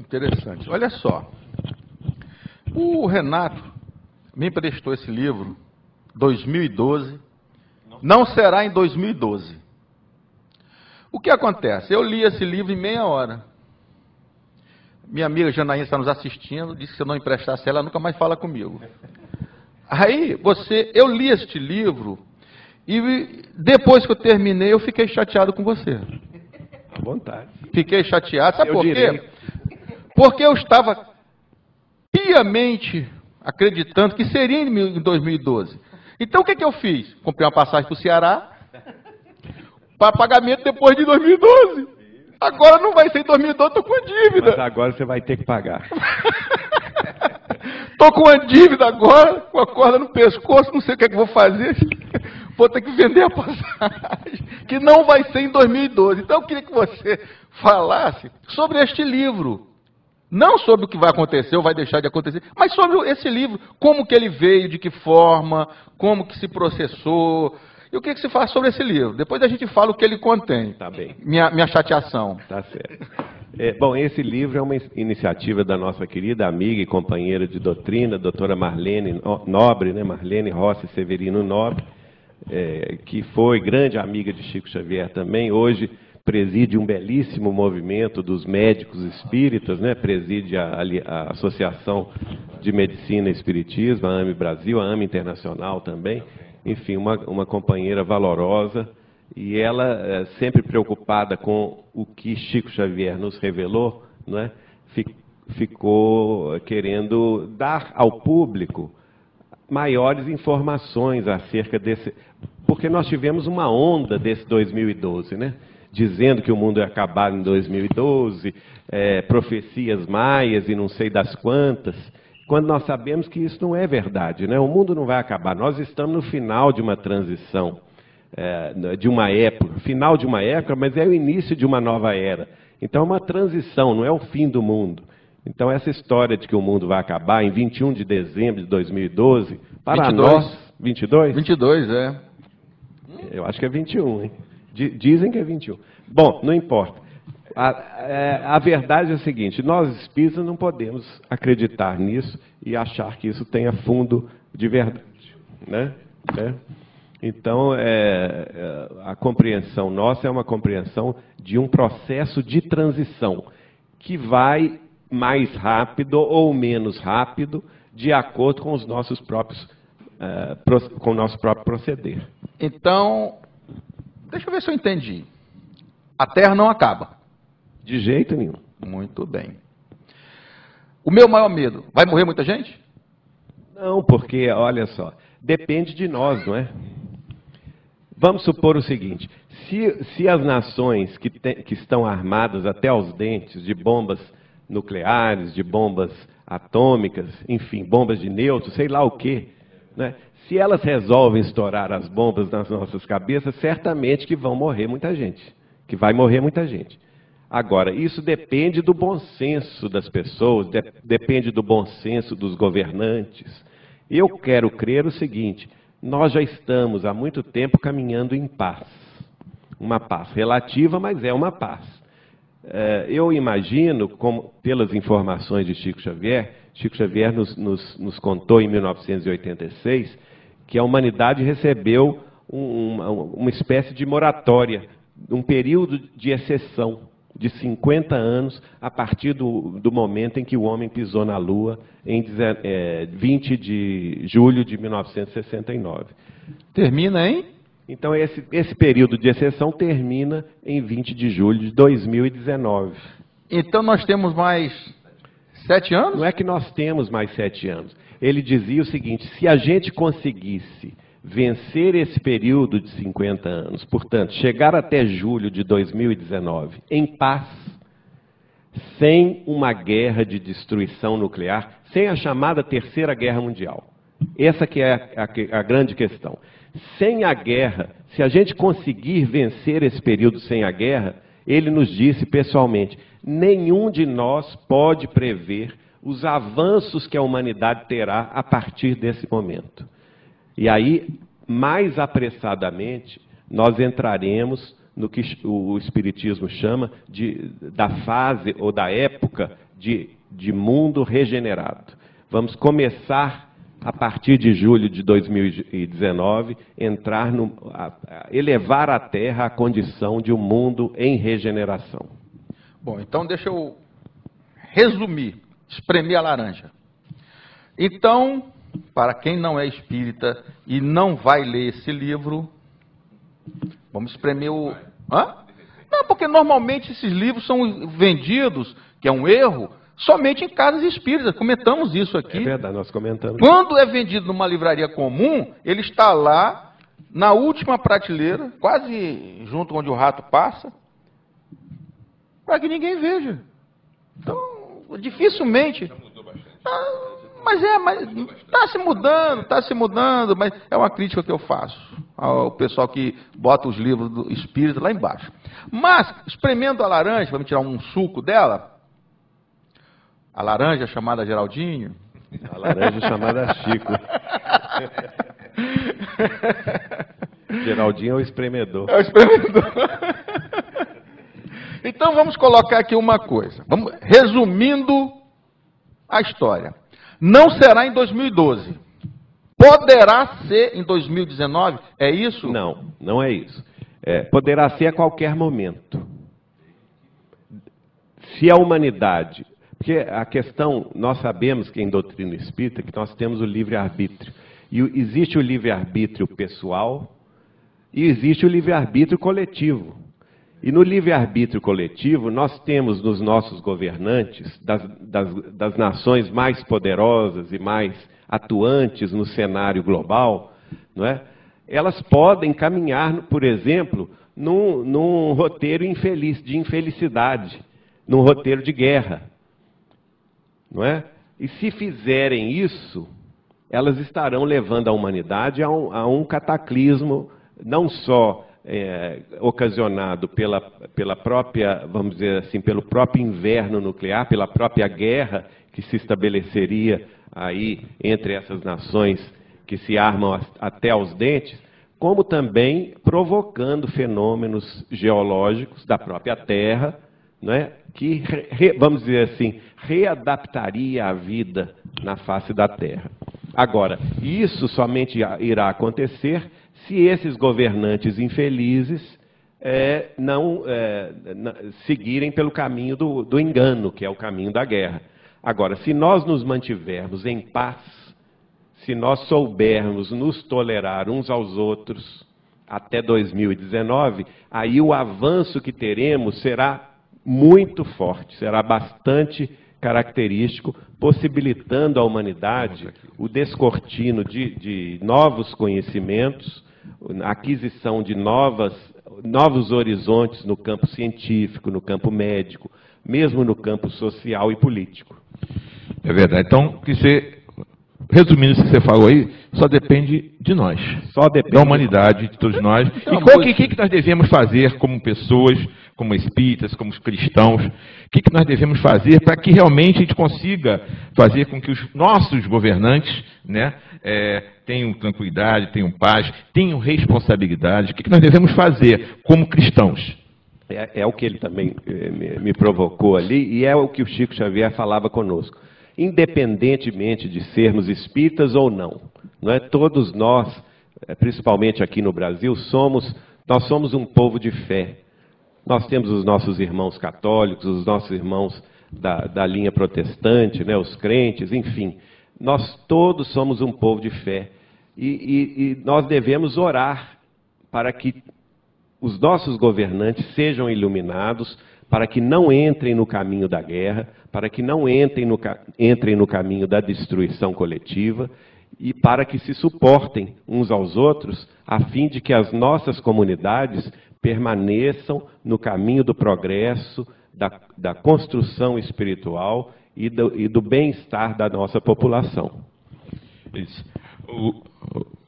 Interessante. Olha só. O Renato me emprestou esse livro, 2012. Não será em 2012. O que acontece? Eu li esse livro em meia hora. Minha amiga Janaína está nos assistindo, disse que se eu não emprestasse ela, nunca mais fala comigo. Aí, você, eu li este livro e depois que eu terminei, eu fiquei chateado com você. À vontade. Fiquei chateado. Sabe eu por direi. quê? Porque eu estava piamente acreditando que seria em 2012. Então o que, que eu fiz? Comprei uma passagem para o Ceará para pagamento depois de 2012. Agora não vai ser em 2012, estou com dívida. Mas agora você vai ter que pagar. Estou com uma dívida agora, com a corda no pescoço, não sei o que, é que vou fazer vou ter que vender a passagem, que não vai ser em 2012. Então eu queria que você falasse sobre este livro. Não sobre o que vai acontecer ou vai deixar de acontecer, mas sobre esse livro, como que ele veio, de que forma, como que se processou. E o que, se faz sobre esse livro? Depois a gente fala o que ele contém. Tá bem. Minha, minha chateação. Tá certo. É, bom, esse livro é uma iniciativa da nossa querida amiga e companheira de doutrina, doutora Marlene Nobre, né? Marlene Rossi Severino Nobre é, que foi grande amiga de Chico Xavier também, hoje preside um belíssimo movimento dos médicos espíritas, né? preside a, a Associação de Medicina e Espiritismo, a AME Brasil, a AME Internacional também, enfim, uma, uma companheira valorosa, e ela, é, sempre preocupada com o que Chico Xavier nos revelou, né? ficou querendo dar ao público maiores informações acerca desse. Porque nós tivemos uma onda desse 2012, né? Dizendo que o mundo ia acabar em 2012, é, profecias maias e não sei das quantas, quando nós sabemos que isso não é verdade, né? O mundo não vai acabar. Nós estamos no final de uma transição, é, de uma época, final de uma época, mas é o início de uma nova era. Então é uma transição, não é o fim do mundo. Então, essa história de que o mundo vai acabar em 21 de dezembro de 2012, para 22. nós. 22? 22, é. Eu acho que é 21, hein? Dizem que é 21. Bom, não importa. A, é, a verdade é a seguinte: nós espíritas não podemos acreditar nisso e achar que isso tenha fundo de verdade. Né? É. Então, é, é a compreensão nossa é uma compreensão de um processo de transição que vai mais rápido ou menos rápido, de acordo com os nossos próprios uh, com o nosso próprio proceder. Então, deixa eu ver se eu entendi. A Terra não acaba. De jeito nenhum. Muito bem. O meu maior medo, vai morrer muita gente? Não, porque, olha só, depende de nós, não é? Vamos supor o seguinte: se, se as nações que, te, que estão armadas até aos dentes de bombas nucleares, de bombas atômicas, enfim, bombas de nêutrons, sei lá o quê. Né? Se elas resolvem estourar as bombas nas nossas cabeças, certamente que vão morrer muita gente, que vai morrer muita gente. Agora, isso depende do bom senso das pessoas, de, depende do bom senso dos governantes. Eu quero crer o seguinte: nós já estamos há muito tempo caminhando em paz. Uma paz relativa, mas é uma paz. É, eu imagino, como, pelas informações de Chico Xavier, Chico Xavier nos, nos, nos contou em 1986 que a humanidade recebeu um, uma, uma espécie de moratória, um período de exceção de 50 anos a partir do, do momento em que o homem pisou na Lua, em é, 20 de julho de 1969. Termina em? Então, esse, esse período de exceção termina em 20 de julho de 2019. Então, nós temos mais sete anos? Não é que nós temos mais sete anos. Ele dizia o seguinte: se a gente conseguisse vencer esse período de 50 anos, portanto, chegar até julho de 2019 em paz, sem uma guerra de destruição nuclear, sem a chamada Terceira Guerra Mundial. Essa que é a, a, grande questão. Sem a guerra, se a gente conseguir vencer esse período sem a guerra, ele nos disse pessoalmente: nenhum de nós pode prever os avanços que a humanidade terá a partir desse momento. E aí, mais apressadamente, nós entraremos no que o Espiritismo chama de, da fase ou da época de, de mundo regenerado. Vamos começar, a partir de julho de 2019, entrar no, a, a elevar a Terra à condição de um mundo em regeneração. Bom, então deixa eu resumir, espremer a laranja. Então, para quem não é espírita e não vai ler esse livro, vamos espremer o. Hã? Não, porque normalmente esses livros são vendidos, que é um erro, somente em casas espíritas. Comentamos isso aqui. É verdade, nós comentamos. Quando é vendido numa livraria comum, ele está lá na última prateleira, quase junto onde o rato passa, para que ninguém veja. Então, dificilmente. Ah, mas é, mas está se mudando, está se mudando, mas é uma crítica que eu faço ao pessoal que bota os livros do espírito lá embaixo. Mas, espremendo a laranja, vamos tirar um suco dela, a laranja chamada Geraldinho. A laranja chamada Chico. Geraldinho é o espremedor. É o espremedor. Então vamos colocar aqui uma coisa. Vamos, resumindo a história. Não será em 2012. Poderá ser em 2019? É isso? Não, não é isso. É, poderá ser a qualquer momento. Se a humanidade. Porque a questão, nós sabemos que em doutrina espírita que nós temos o livre-arbítrio. E existe o livre-arbítrio pessoal e existe o livre-arbítrio coletivo. E no livre-arbítrio coletivo, nós temos nos nossos governantes, das, das, das, nações mais poderosas e mais atuantes no cenário global, não é? elas podem caminhar, por exemplo, num, num roteiro infeliz, de infelicidade, num roteiro de guerra. Não é? E se fizerem isso, elas estarão levando a humanidade a um, a um cataclismo, não só é, ocasionado pela, pela própria, vamos dizer assim, pelo próprio inverno nuclear, pela própria guerra que se estabeleceria aí entre essas nações que se armam até aos dentes, como também provocando fenômenos geológicos da própria Terra, né, que, re, vamos dizer assim, readaptaria a vida na face da Terra. Agora, isso somente irá acontecer se esses governantes infelizes é, não é, seguirem pelo caminho do, do engano, que é o caminho da guerra. Agora, se nós nos mantivermos em paz, se nós soubermos nos tolerar uns aos outros até 2019, aí o avanço que teremos será muito forte, será bastante característico, possibilitando à humanidade o descortino de, de novos conhecimentos, a aquisição de novas, novos horizontes no campo científico, no campo médico, mesmo no campo social e político. É verdade. Então, que você, resumindo isso que você falou aí, só depende de nós. Só depende da humanidade, de todos nós. É uma e qual boa- que, que, que nós devemos fazer como pessoas, como espíritas, como cristãos? O que, que nós devemos fazer para que realmente a gente consiga fazer com que os nossos governantes né, eh, tenham tranquilidade, tenham paz, tenham responsabilidade? O que, que nós devemos fazer como cristãos? É, é o que ele também eh, me, me provocou ali, e é o que o Chico Xavier falava conosco. Independentemente de sermos espíritas ou não, não é? todos nós, eh, principalmente aqui no Brasil, somos, nós somos um povo de fé. Nós temos os nossos irmãos católicos, os nossos irmãos da, da linha protestante, né, os crentes, enfim. Nós todos somos um povo de fé. E, e- e nós devemos orar para que os nossos governantes sejam iluminados, para que não entrem no caminho da guerra, para que não entrem no, entrem no caminho da destruição coletiva e para que se suportem uns aos outros, a fim de que as nossas comunidades permaneçam no caminho do progresso, da, da construção espiritual e do, e do bem-estar da nossa população. Isso. O,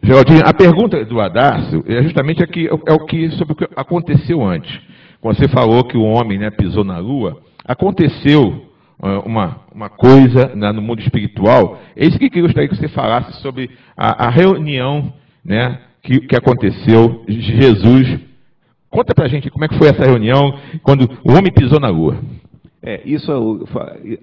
Geraldinho, a pergunta do Adácio é justamente aqui, é o que, sobre o que aconteceu antes. Quando você falou que o homem né, pisou na lua, aconteceu ah, uma, uma coisa né, no mundo espiritual. É isso que eu gostaria que você falasse sobre a, a reunião né, que, que aconteceu, Jesus. Conta pra gente como é que foi essa reunião quando o homem pisou na lua. É, isso,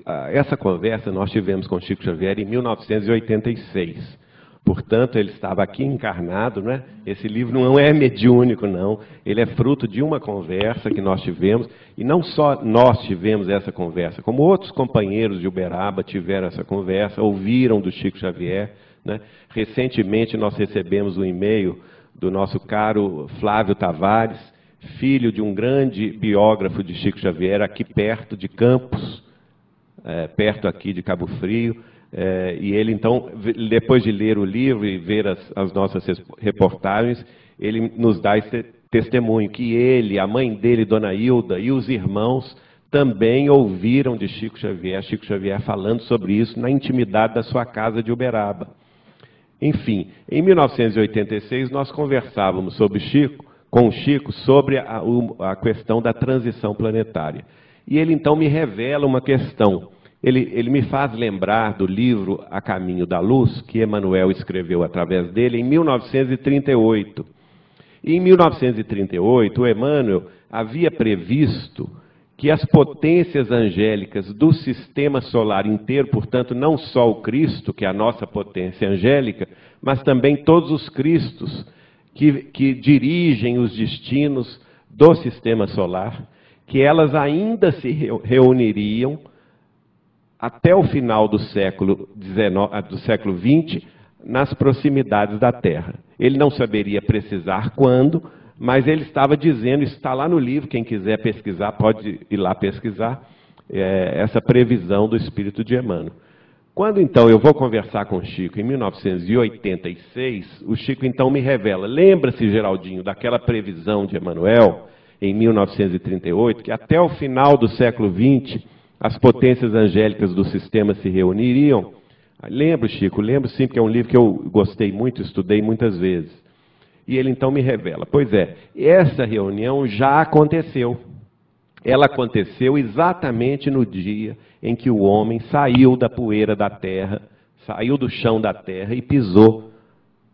é essa conversa nós tivemos com Chico Xavier em 1986. Portanto, ele estava aqui encarnado, né? Esse livro não é mediúnico, não. Ele é fruto de uma conversa que nós tivemos. E não só nós tivemos essa conversa, como outros companheiros de Uberaba tiveram essa conversa, ouviram do Chico Xavier. Né? Recentemente, nós recebemos um e-mail do nosso caro Flávio Tavares, filho de um grande biógrafo de Chico Xavier, aqui perto de Campos, é, perto aqui de Cabo Frio. é, e ele, então, depois de ler o livro e ver as, as nossas reportagens, ele nos dá esse testemunho que ele, a mãe dele, Dona Hilda, e os irmãos também ouviram de Chico Xavier, Chico Xavier falando sobre isso na intimidade da sua casa de Uberaba. Enfim, em 1986 nós conversávamos sobre Chico, com o Chico sobre a, a questão da transição planetária. E ele então me revela uma questão. Ele, ele me faz lembrar do livro A Caminho da Luz, que Emmanuel escreveu através dele em 1938. E em 1938, o Emmanuel havia previsto que as potências angélicas do sistema solar inteiro, portanto, não só o Cristo, que é a nossa potência angélica, mas também todos os Cristos que, que dirigem os destinos do sistema solar, que elas ainda se reu- reuniriam até o final do século XIX, ah, do século XX, nas proximidades da Terra. Ele não saberia precisar quando, mas ele estava dizendo, está lá no livro, quem quiser pesquisar pode ir lá pesquisar, é, essa previsão do Espírito de Emmanuel. Quando então eu vou conversar com o Chico, em 1986, o Chico então me revela, lembra-se, Geraldinho, daquela previsão de Emmanuel, em 1938, que até o final do século XX, as potências angélicas do sistema se reuniriam? Lembro, Chico, lembro sim, porque é um livro que eu gostei muito, estudei muitas vezes. E ele então me revela, pois é, essa reunião já aconteceu. Ela aconteceu exatamente no dia em que o homem saiu da poeira da terra, saiu do chão da terra e pisou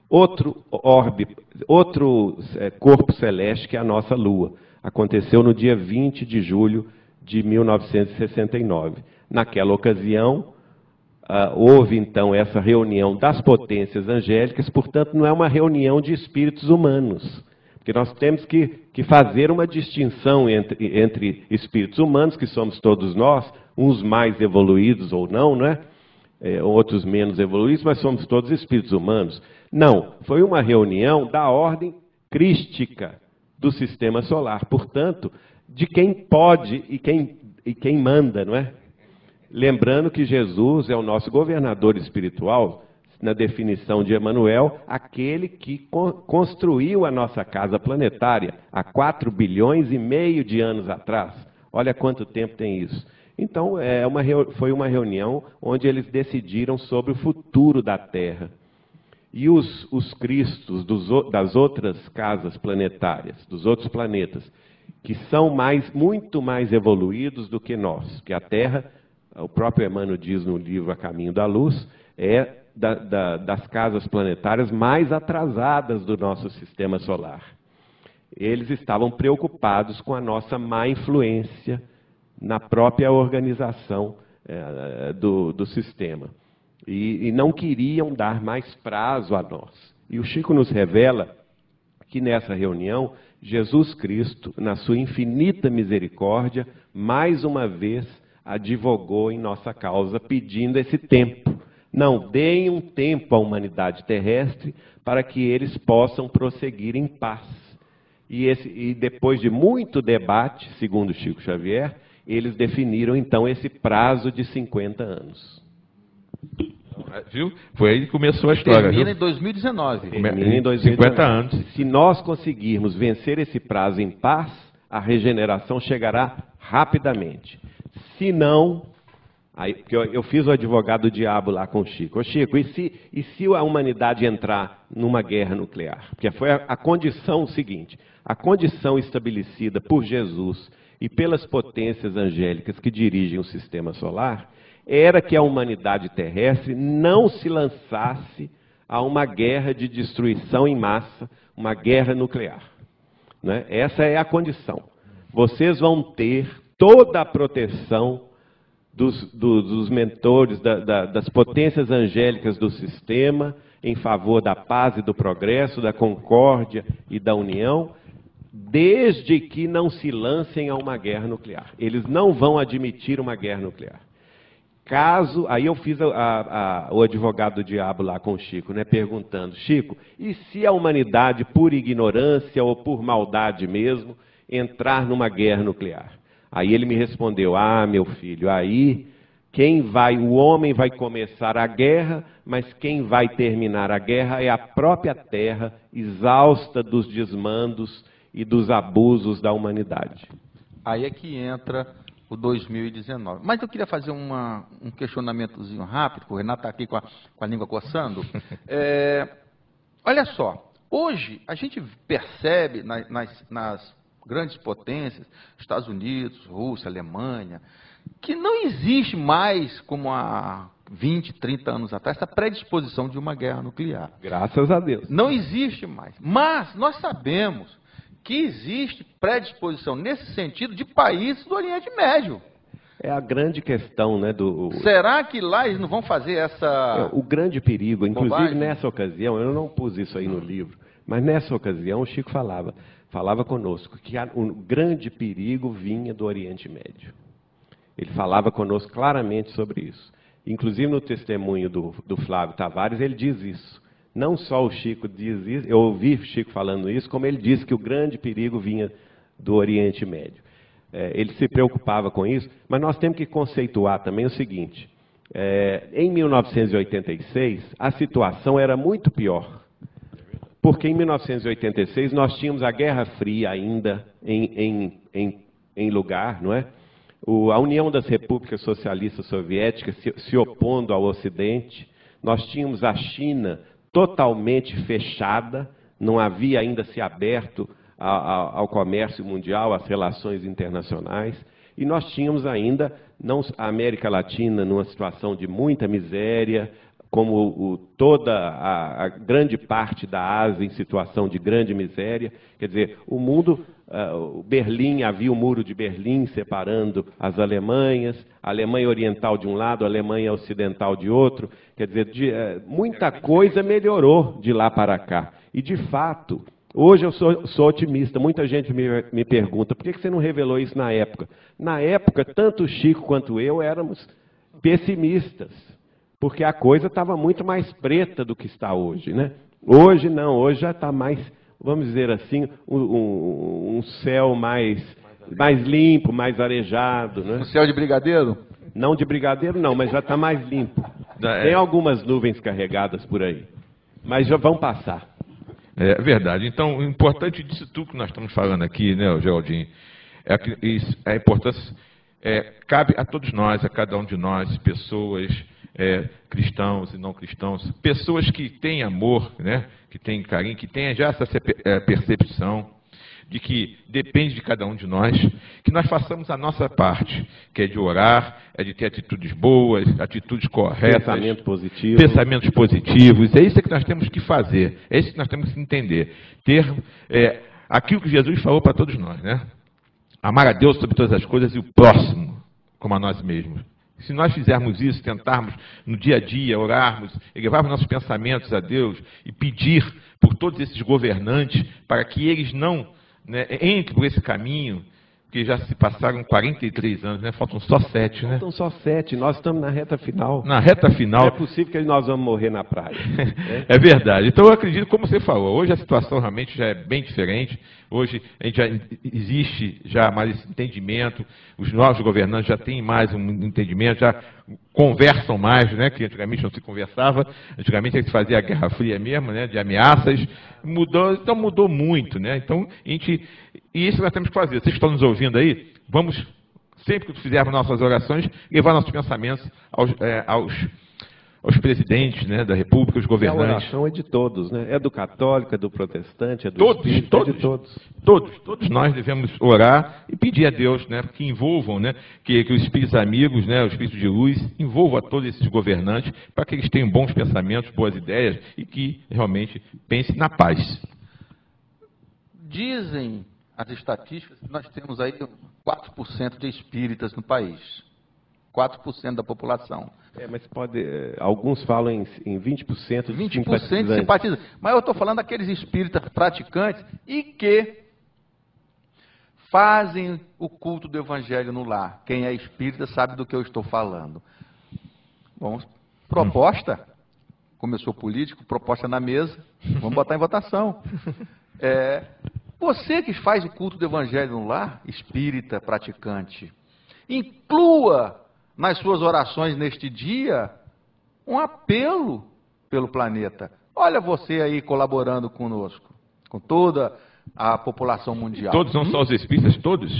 outro orbe, outro eh, corpo celeste que é a nossa lua. Aconteceu no dia 20 de julho de 1969. Naquela ocasião, ah, houve então essa reunião das potências angélicas, portanto, não é uma reunião de espíritos humanos. Porque nós temos que, que fazer uma distinção entre, entre espíritos humanos, que somos todos nós, uns mais evoluídos ou não, não é? É, outros menos evoluídos, mas somos todos espíritos humanos. Não, foi uma reunião da ordem crística do sistema solar, portanto, de quem pode e quem, e quem manda, não é? Lembrando que Jesus é o nosso governador espiritual, na definição de Emmanuel, aquele que con construiu a nossa casa planetária há 4 bilhões e meio de anos atrás. Olha quanto tempo tem isso. Então, é uma, foi uma reunião onde eles decidiram sobre o futuro da Terra. E os, os cristos dos, das outras casas planetárias, dos outros planetas, que são mais, muito mais evoluídos do que nós, que a Terra, o próprio Emmanuel diz no livro A Caminho da Luz, é da, da, das casas planetárias mais atrasadas do nosso sistema solar. Eles estavam preocupados com a nossa má influência na própria organização é, do, do, sistema. E, e não queriam dar mais prazo a nós. E o Chico nos revela que nessa reunião, Jesus Cristo, na sua infinita misericórdia, mais uma vez advogou em nossa causa, pedindo esse tempo. Não, deem um tempo à humanidade terrestre para que eles possam prosseguir em paz. E, esse, e depois de muito debate, segundo Chico Xavier, eles definiram então esse prazo de 50 anos. Viu? Foi aí que começou a história. Termina viu? em 2019. Termina em 2019. 50 anos. Se nós conseguirmos vencer esse prazo em paz, a regeneração chegará rapidamente. Se não, aí, porque eu, eu, fiz o advogado diabo lá com o Chico. Ô Chico, e se, e se a humanidade entrar numa guerra nuclear? Porque foi a, a condição seguinte: a condição estabelecida por Jesus e pelas potências angélicas que dirigem o sistema solar era que a humanidade terrestre não se lançasse a uma guerra de destruição em massa, uma guerra nuclear. Né? Essa é a condição. Vocês vão ter toda a proteção dos, dos, dos mentores, da, da, das potências angélicas do sistema, em favor da paz e do progresso, da concórdia e da união, desde que não se lancem a uma guerra nuclear. Eles não vão admitir uma guerra nuclear. Caso, aí eu fiz a, a, a, o advogado do diabo lá com o Chico, né, perguntando, Chico, e se a humanidade, por ignorância ou por maldade mesmo, entrar numa guerra nuclear? Aí ele me respondeu, ah, meu filho, aí quem vai, o homem vai começar a guerra, mas quem vai terminar a guerra é a própria terra, exausta dos desmandos e dos abusos da humanidade. Aí é que entra o 2019. Mas eu queria fazer uma, um questionamentozinho rápido, o Renato está aqui com a, com a, língua coçando. É, olha só, hoje a gente percebe nas, nas, nas grandes potências, Estados Unidos, Rússia, Alemanha, que não existe mais, como há 20, 30 anos atrás, essa predisposição de uma guerra nuclear. Graças a Deus. Não existe mais. Mas nós sabemos que existe predisposição nesse sentido de países do Oriente Médio. É a grande questão, né? Do... Será que lá eles não vão fazer essa. É, o grande perigo, inclusive bobagem? nessa ocasião, eu não pus isso aí no livro, mas nessa ocasião o Chico falava, falava conosco, que o grande perigo vinha do Oriente Médio. Ele falava conosco claramente sobre isso. Inclusive no testemunho do, do Flávio Tavares, ele diz isso. Não só o Chico diz isso, eu ouvi o Chico falando isso, como ele disse que o grande perigo vinha do Oriente Médio. É, ele se preocupava com isso, mas nós temos que conceituar também o seguinte: é, em 1986, a situação era muito pior. Porque em 1986 nós tínhamos a Guerra Fria ainda em, em, em, em lugar, não é? O, a União das Repúblicas Socialistas Soviéticas se, se opondo ao Ocidente. Nós tínhamos a China totalmente fechada, não havia ainda se aberto ao, ao comércio mundial, às relações internacionais, e nós tínhamos ainda não, a América Latina numa situação de muita miséria, como o, toda a, a, grande parte da Ásia em situação de grande miséria. Quer dizer, o mundo, uh, Berlim, havia o muro de Berlim separando as Alemanhas, a Alemanha Oriental de um lado, a Alemanha Ocidental de outro. Quer dizer, de, uh, muita coisa melhorou de lá para cá. E, de fato, Hoje eu sou, sou, otimista. Muita gente me, me pergunta por que, que você não revelou isso na época. Na época, tanto o Chico quanto eu éramos pessimistas porque a coisa estava muito mais preta do que está hoje. Né? Hoje não, hoje já está mais, vamos dizer assim, um, um, um, céu mais, mais limpo, mais arejado. Né? Um céu de brigadeiro? Não de brigadeiro, não, mas já está mais limpo. É. Tem algumas nuvens carregadas por aí, mas já vão passar. É verdade. Então, o importante disso tudo que nós estamos falando aqui, né, Geraldinho, é a, a importância é, cabe a todos nós, a cada um de nós, pessoas é, cristãos e não cristãos, pessoas que têm amor, né, que têm carinho, que têm já essa é, percepção de que depende de cada um de nós, que nós façamos a nossa parte, que é de orar, é de ter atitudes boas, atitudes corretas, Pensamento positivo. pensamentos positivos. É isso que nós temos que fazer, é isso que nós temos que entender. Ter é, aquilo que Jesus falou para todos nós, né? Amar a Deus sobre todas as coisas e o próximo como a nós mesmos. Se nós fizermos isso, tentarmos no dia a dia orarmos, elevarmos nossos pensamentos a Deus e pedir por todos esses governantes para que eles não né, entre por esse caminho, que já se passaram 43 anos, né? Faltam só sete, né? Faltam só sete. Nós estamos na reta final. Na reta final. Não é possível que nós vamos morrer na praia. é verdade. Então eu acredito, como você falou, hoje a situação realmente já é bem diferente. Hoje a gente já existe já mais esse entendimento. Os novos governantes já têm mais um entendimento, já conversam mais, né? Que antigamente não se conversava. Antigamente a gente fazia a Guerra Fria mesmo, né? De ameaças. Mudou, então mudou muito, né? Então a gente e isso nós temos que fazer. Vocês estão nos ouvindo aí? Vamos, sempre que fizermos nossas orações, levar nossos pensamentos aos, é, aos, aos presidentes né, da República, os governantes. A oração é de todos, né? É do católico, é do protestante, é do todos, espírita, todos, é de todos. Todos, todos nós devemos orar e pedir a Deus né, que envolvam, né, que, que os espíritos amigos, né, os espíritos de luz, envolvam a todos esses governantes para que eles tenham bons pensamentos, boas ideias e que realmente pensem na paz. Dizem as estatísticas, nós temos aí 4% de espíritas no país. 4% da população. É, mas pode. Eh, alguns falam em, em 20% de 20% simpatizantes. de simpatizantes. Mas eu estou falando daqueles espíritas praticantes e que fazem o culto do evangelho no lar. Quem é espírita sabe do que eu estou falando. Bom, proposta. Começou político, proposta na mesa. Vamos botar em votação. É, você que faz o culto do evangelho no lar, espírita, praticante, inclua nas suas orações neste dia um apelo pelo planeta. Olha você aí colaborando conosco, com toda a população mundial. Todos, não só os espíritas, todos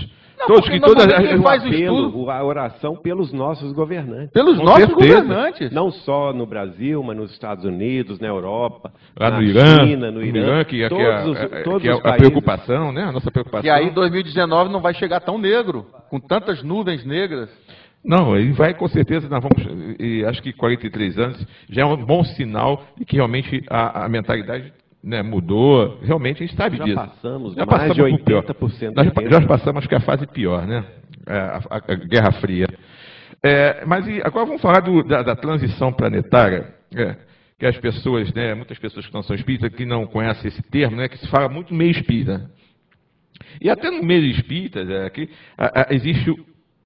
Todos que todas quem faz o estudo, a oração pelos nossos governantes. Pelos Com nossos certeza. governantes. Não só no Brasil, mas nos Estados Unidos, na Europa, lá no Irã, China, no Irã, no Irã que, todos que, os, é, todos que é a preocupação, né? A nossa preocupação. E aí 2019 não vai chegar tão negro, com tantas nuvens negras. Não, ele vai com certeza, nós vamos, e acho que 43 anos já é um bom sinal de que realmente a, a mentalidade né, mudou. Realmente a gente sabe já disso. Passamos já mais passamos de 80% Nós já passamos, acho que a fase pior, né? É, a, a, a Guerra Fria. É, mas e, agora vamos falar do, da, da, transição planetária. É, que as pessoas, né, muitas pessoas que não são espíritas, que não conhecem esse termo, né, que se fala muito meio espírita. E até no meio espírita, é, que, a, existe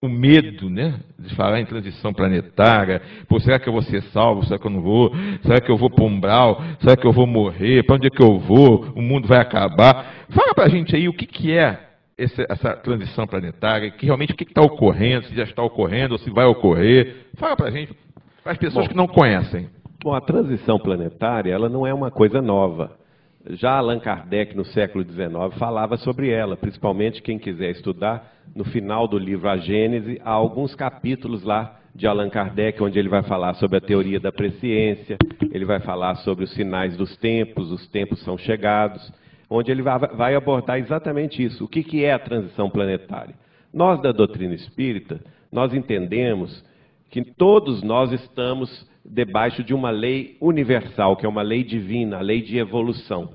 o medo, né, de falar em transição planetária. Pô, será que eu vou ser salvo? Será que eu não vou? Será que eu vou para umbral? Será que eu vou morrer? Para onde é que eu vou? O mundo vai acabar? Fala para a gente aí o que, que é essa, essa transição planetária, que realmente o que está ocorrendo, se já está ocorrendo ou se vai ocorrer. Fala para a gente, para as pessoas bom, que não conhecem. Bom, a transição planetária, ela não é uma coisa nova. Já Allan Kardec, no século XIX, falava sobre ela, principalmente quem quiser estudar, no final do livro A Gênese, há alguns capítulos lá de Allan Kardec, onde ele vai falar sobre a teoria da presciência, ele vai falar sobre os sinais dos tempos, os tempos são chegados, onde ele vai abordar exatamente isso. O que é a transição planetária? Nós, da doutrina espírita, nós entendemos que todos nós estamos debaixo de uma lei universal, que é uma lei divina, a lei de evolução.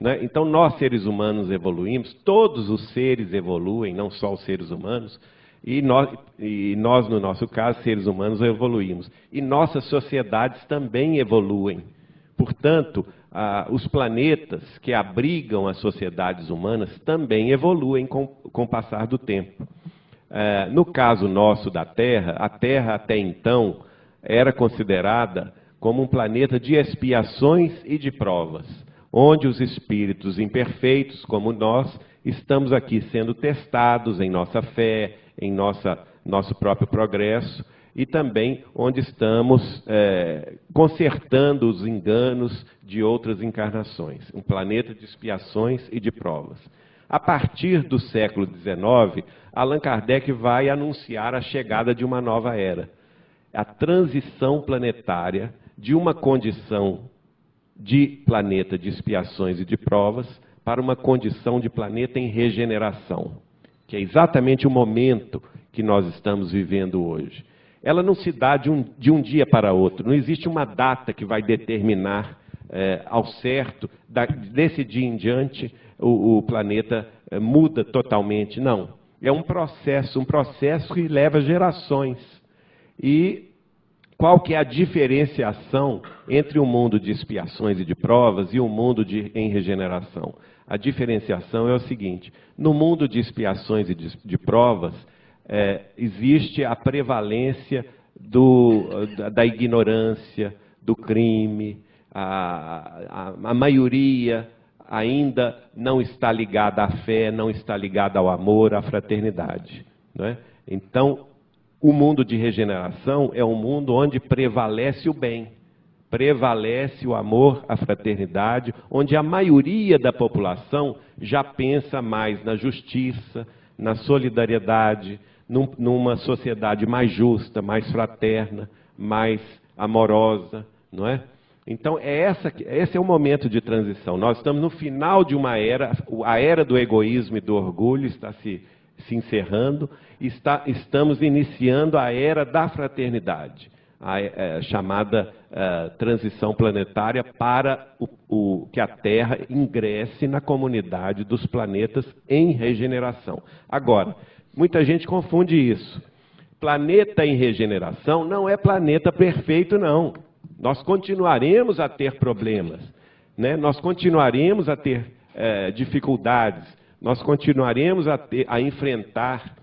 Né? Então, nós seres humanos evoluímos, todos os seres evoluem, não só os seres humanos, e nós, e nós, no nosso caso, seres humanos, evoluímos. E nossas sociedades também evoluem. Portanto, ah, os planetas que abrigam as sociedades humanas também evoluem com, com o passar do tempo. Ah, no caso nosso da Terra, a Terra até então era considerada como um planeta de expiações e de provas, onde os espíritos imperfeitos, como nós, estamos aqui sendo testados em nossa fé, em nossa, nosso próprio progresso, e também onde estamos é, consertando os enganos de outras encarnações um planeta de expiações e de provas. A partir do século XIX, Allan Kardec vai anunciar a chegada de uma nova era. A transição planetária de uma condição de planeta de expiações e de provas para uma condição de planeta em regeneração, que é exatamente o momento que nós estamos vivendo hoje. Ela não se dá de um, de um dia para outro, não existe uma data que vai determinar é, ao certo, da, desse dia em diante, o, o planeta é, muda totalmente. Não. É um processo, um processo que leva gerações. E qual que é a diferenciação entre o mundo de expiações e de provas e o mundo de, em regeneração? A diferenciação é o seguinte: no mundo de expiações e de, de provas, é, existe a prevalência do, da, da, ignorância, do crime, a, a, a maioria ainda não está ligada à fé, não está ligada ao amor, à fraternidade. É? Então, o mundo de regeneração é um mundo onde prevalece o bem, prevalece o amor, a fraternidade, onde a maioria da população já pensa mais na justiça, na solidariedade, num, numa sociedade mais justa, mais fraterna, mais amorosa, não é? Então, é essa, esse é o momento de transição. Nós estamos no final de uma era, a era do egoísmo e do orgulho está se, se encerrando, está, estamos iniciando a era da fraternidade, a, é, chamada é, transição planetária para o, o, que a Terra ingresse na comunidade dos planetas em regeneração. Agora, muita gente confunde isso. Planeta em regeneração não é planeta perfeito, não. Nós continuaremos a ter problemas, né? nós continuaremos a ter é, dificuldades, nós continuaremos a, ter, a enfrentar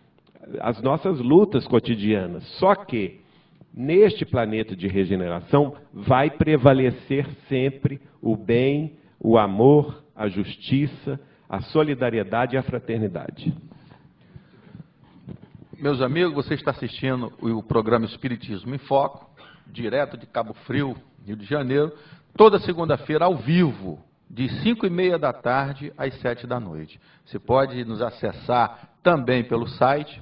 as nossas lutas cotidianas. Só que, neste planeta de regeneração, vai prevalecer sempre o bem, o amor, a justiça, a solidariedade e a fraternidade. Meus amigos, você está assistindo o programa Espiritismo em Foco direto de Cabo Frio, Rio de Janeiro, toda segunda-feira ao vivo, de 5 e meia da tarde às 7 da noite. Você pode nos acessar também pelo site,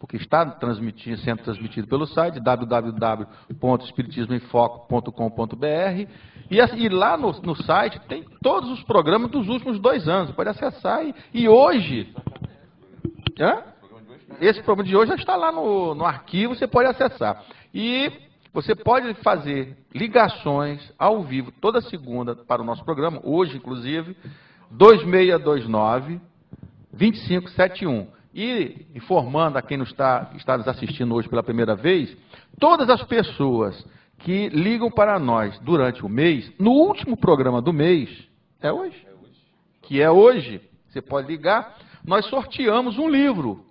porque está transmitindo, sendo transmitido pelo site www.espiritismoemfoco.com.br e, e, lá no, no, site tem todos os programas dos últimos dois anos. Você pode acessar e, e hoje. Hã? Esse programa de hoje já está lá no, no arquivo, você pode acessar. E você pode fazer ligações ao vivo toda segunda para o nosso programa, hoje inclusive, 2629 2571. E informando a quem nos está, está nos assistindo hoje pela primeira vez, todas as pessoas que ligam para nós durante o mês, no último programa do mês, é hoje, que é hoje, você pode ligar, nós sorteamos um livro,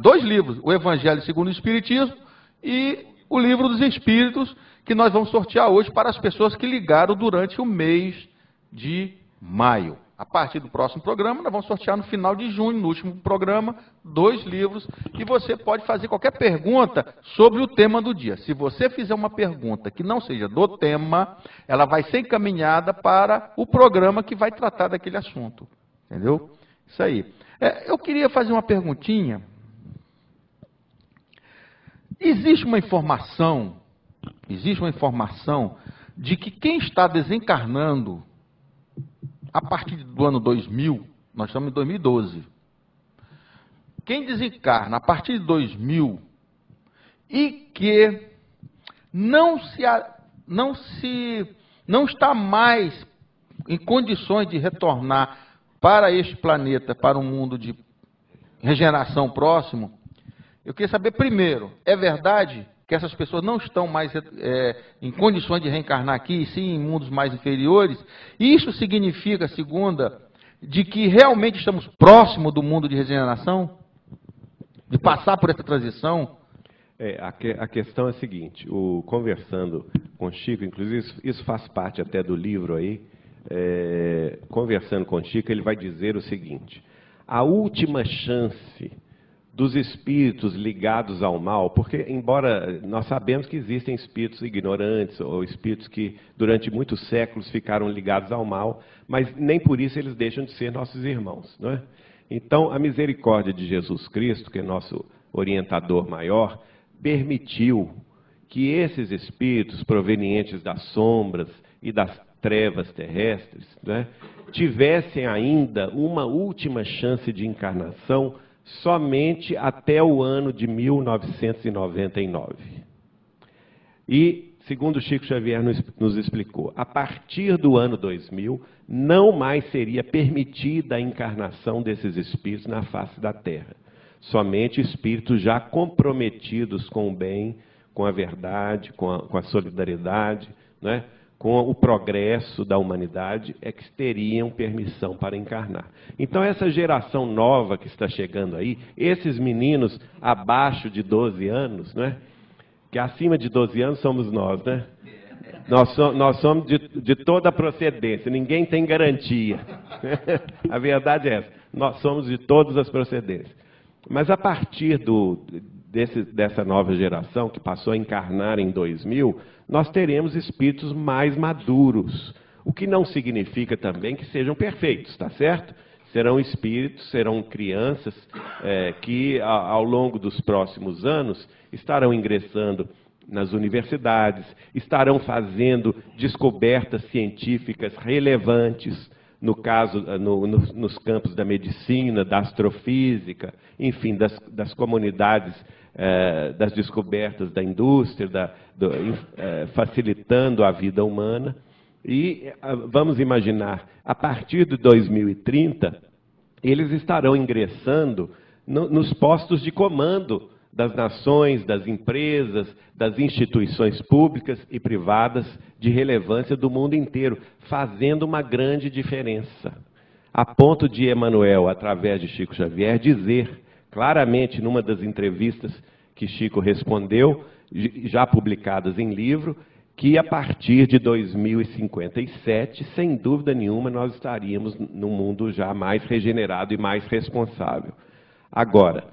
dois livros, o Evangelho segundo o Espiritismo e o livro dos Espíritos, que nós vamos sortear hoje para as pessoas que ligaram durante o mês de maio. A partir do próximo programa, nós vamos sortear no final de junho, no último programa, dois livros. E você pode fazer qualquer pergunta sobre o tema do dia. Se você fizer uma pergunta que não seja do tema, ela vai ser encaminhada para o programa que vai tratar daquele assunto. Entendeu? Isso aí. É, eu queria fazer uma perguntinha Existe uma informação, existe uma informação de que quem está desencarnando a partir do ano 2000, nós estamos em 2012. Quem desencarna a partir de 2000 e que não se não se não está mais em condições de retornar para este planeta, para um mundo de regeneração próximo, eu queria saber primeiro, é verdade que essas pessoas não estão mais é, em condições de reencarnar aqui, sim em mundos mais inferiores? Isso significa, segunda, de que realmente estamos próximo do mundo de regeneração? De passar por essa transição? É, a, que, a, questão é a seguinte, o, conversando com Chico, inclusive isso, isso faz parte até do livro aí, é, conversando com Chico, ele vai dizer o seguinte, a última chance dos espíritos ligados ao mal, porque, embora nós sabemos que existem espíritos ignorantes ou espíritos que durante muitos séculos ficaram ligados ao mal, mas nem por isso eles deixam de ser nossos irmãos. Não é? Então, a misericórdia de Jesus Cristo, que é nosso orientador maior, permitiu que esses espíritos provenientes das sombras e das trevas terrestres né, tivessem ainda uma última chance de encarnação somente até o ano de 1999. E, segundo Chico Xavier nos explicou, a partir do ano 2000, não mais seria permitida a encarnação desses espíritos na face da Terra. Somente espíritos já comprometidos com o bem, com a verdade, com a, com a solidariedade, né? Com o progresso da humanidade, é que teriam permissão para encarnar. Então, essa geração nova que está chegando aí, esses meninos abaixo de 12 anos, né? que acima de 12 anos somos nós, né? Nós, so, nós somos de, de, toda procedência, ninguém tem garantia. a verdade é essa, nós somos de todas as procedências. Mas a partir do, desse, dessa nova geração, que passou a encarnar em 2000, nós teremos espíritos mais maduros. O que não significa também que sejam perfeitos, está certo? Serão espíritos, serão crianças é, que, ao longo dos próximos anos, estarão ingressando nas universidades, estarão fazendo descobertas científicas relevantes, no caso, no, no, nos campos da medicina, da astrofísica, enfim, das, das comunidades é, das descobertas da indústria, da, do, é, facilitando a vida humana. E é, vamos imaginar, a partir de 2030, eles estarão ingressando no, nos postos de comando das nações, das empresas, das instituições públicas e privadas de relevância do mundo inteiro, fazendo uma grande diferença. A ponto de Emmanuel, através de Chico Xavier, dizer claramente numa das entrevistas que Chico respondeu, já publicadas em livro, que a partir de 2057, sem dúvida nenhuma, nós estaríamos num mundo já mais regenerado e mais responsável. Agora,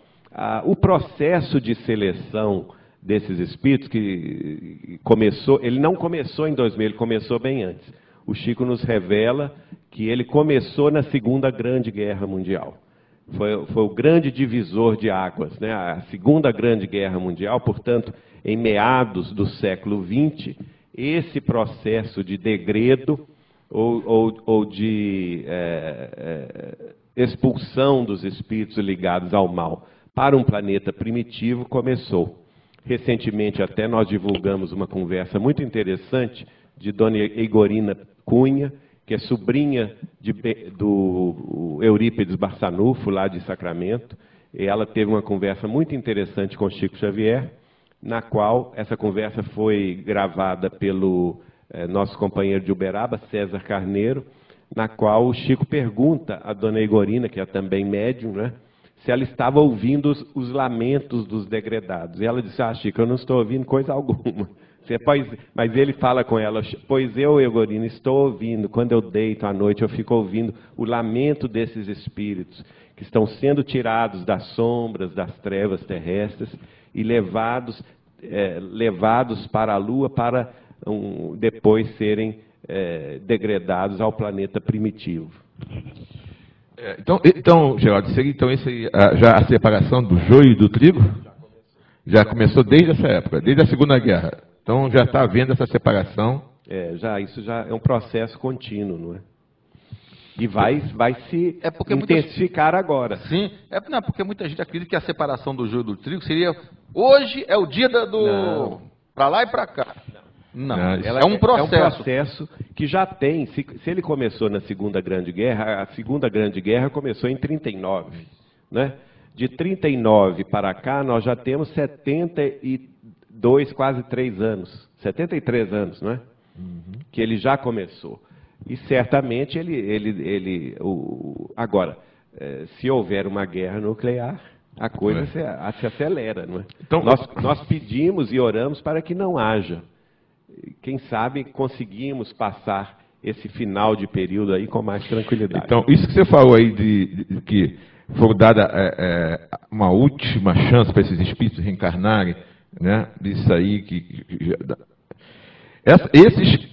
o processo de seleção desses espíritos que começou, ele não começou em 2000, ele começou bem antes. O Chico nos revela que ele começou na Segunda Grande Guerra Mundial foi, foi, o grande divisor de águas. Né? A Segunda Grande Guerra Mundial, portanto, em meados do século XX, esse processo de degredo ou, ou, ou de é, é, expulsão dos espíritos ligados ao mal para um planeta primitivo começou. Recentemente, até nós divulgamos uma conversa muito interessante de Dona Igorina Cunha, que é sobrinha de, do Eurípides Barçanufo, lá de Sacramento. E ela teve uma conversa muito interessante com Chico Xavier, na qual essa conversa foi gravada pelo eh, nosso companheiro de Uberaba, César Carneiro, na qual o Chico pergunta à dona Igorina, que é também médium, né, se ela estava ouvindo os, os lamentos dos degredados. E ela disse, ah, Chico, eu não estou ouvindo coisa alguma. Mas ele fala com ela, pois eu, Egorina, estou ouvindo, quando eu deito à noite, eu fico ouvindo o lamento desses espíritos que estão sendo tirados das sombras, das trevas terrestres e levados, é, levados para a Lua para um, depois serem é, degradados ao planeta primitivo. É, então, então, Geraldo, seria então esse, já a separação do joio e do trigo? Já começou desde essa época, desde a Segunda Guerra. Então já está havendo essa separação. É, já, isso já é um processo contínuo, não é? E vai, vai se é intensificar muita... agora. Sim, é não, porque muita gente acredita que a separação do joio do trigo seria hoje é o dia do para lá e para cá. Não, não é um processo. É um processo que já tem. Se, se, ele começou na Segunda Grande Guerra, a Segunda Grande Guerra começou em 39, né? De 39 para cá, nós já temos 70 e dois, quase três anos, 73 anos, não é? Uhum. Que ele já começou. E certamente ele, ele, ele o, agora, é, se houver uma guerra nuclear, a coisa é. se, se, acelera, não é? Então, nós, nós pedimos e oramos para que não haja. Quem sabe conseguimos passar esse final de período aí com mais tranquilidade. Então, isso que você falou aí de, de, de que foi dada é, é, uma última chance para esses espíritos reencarnarem, né? Isso aí que, essa, esses,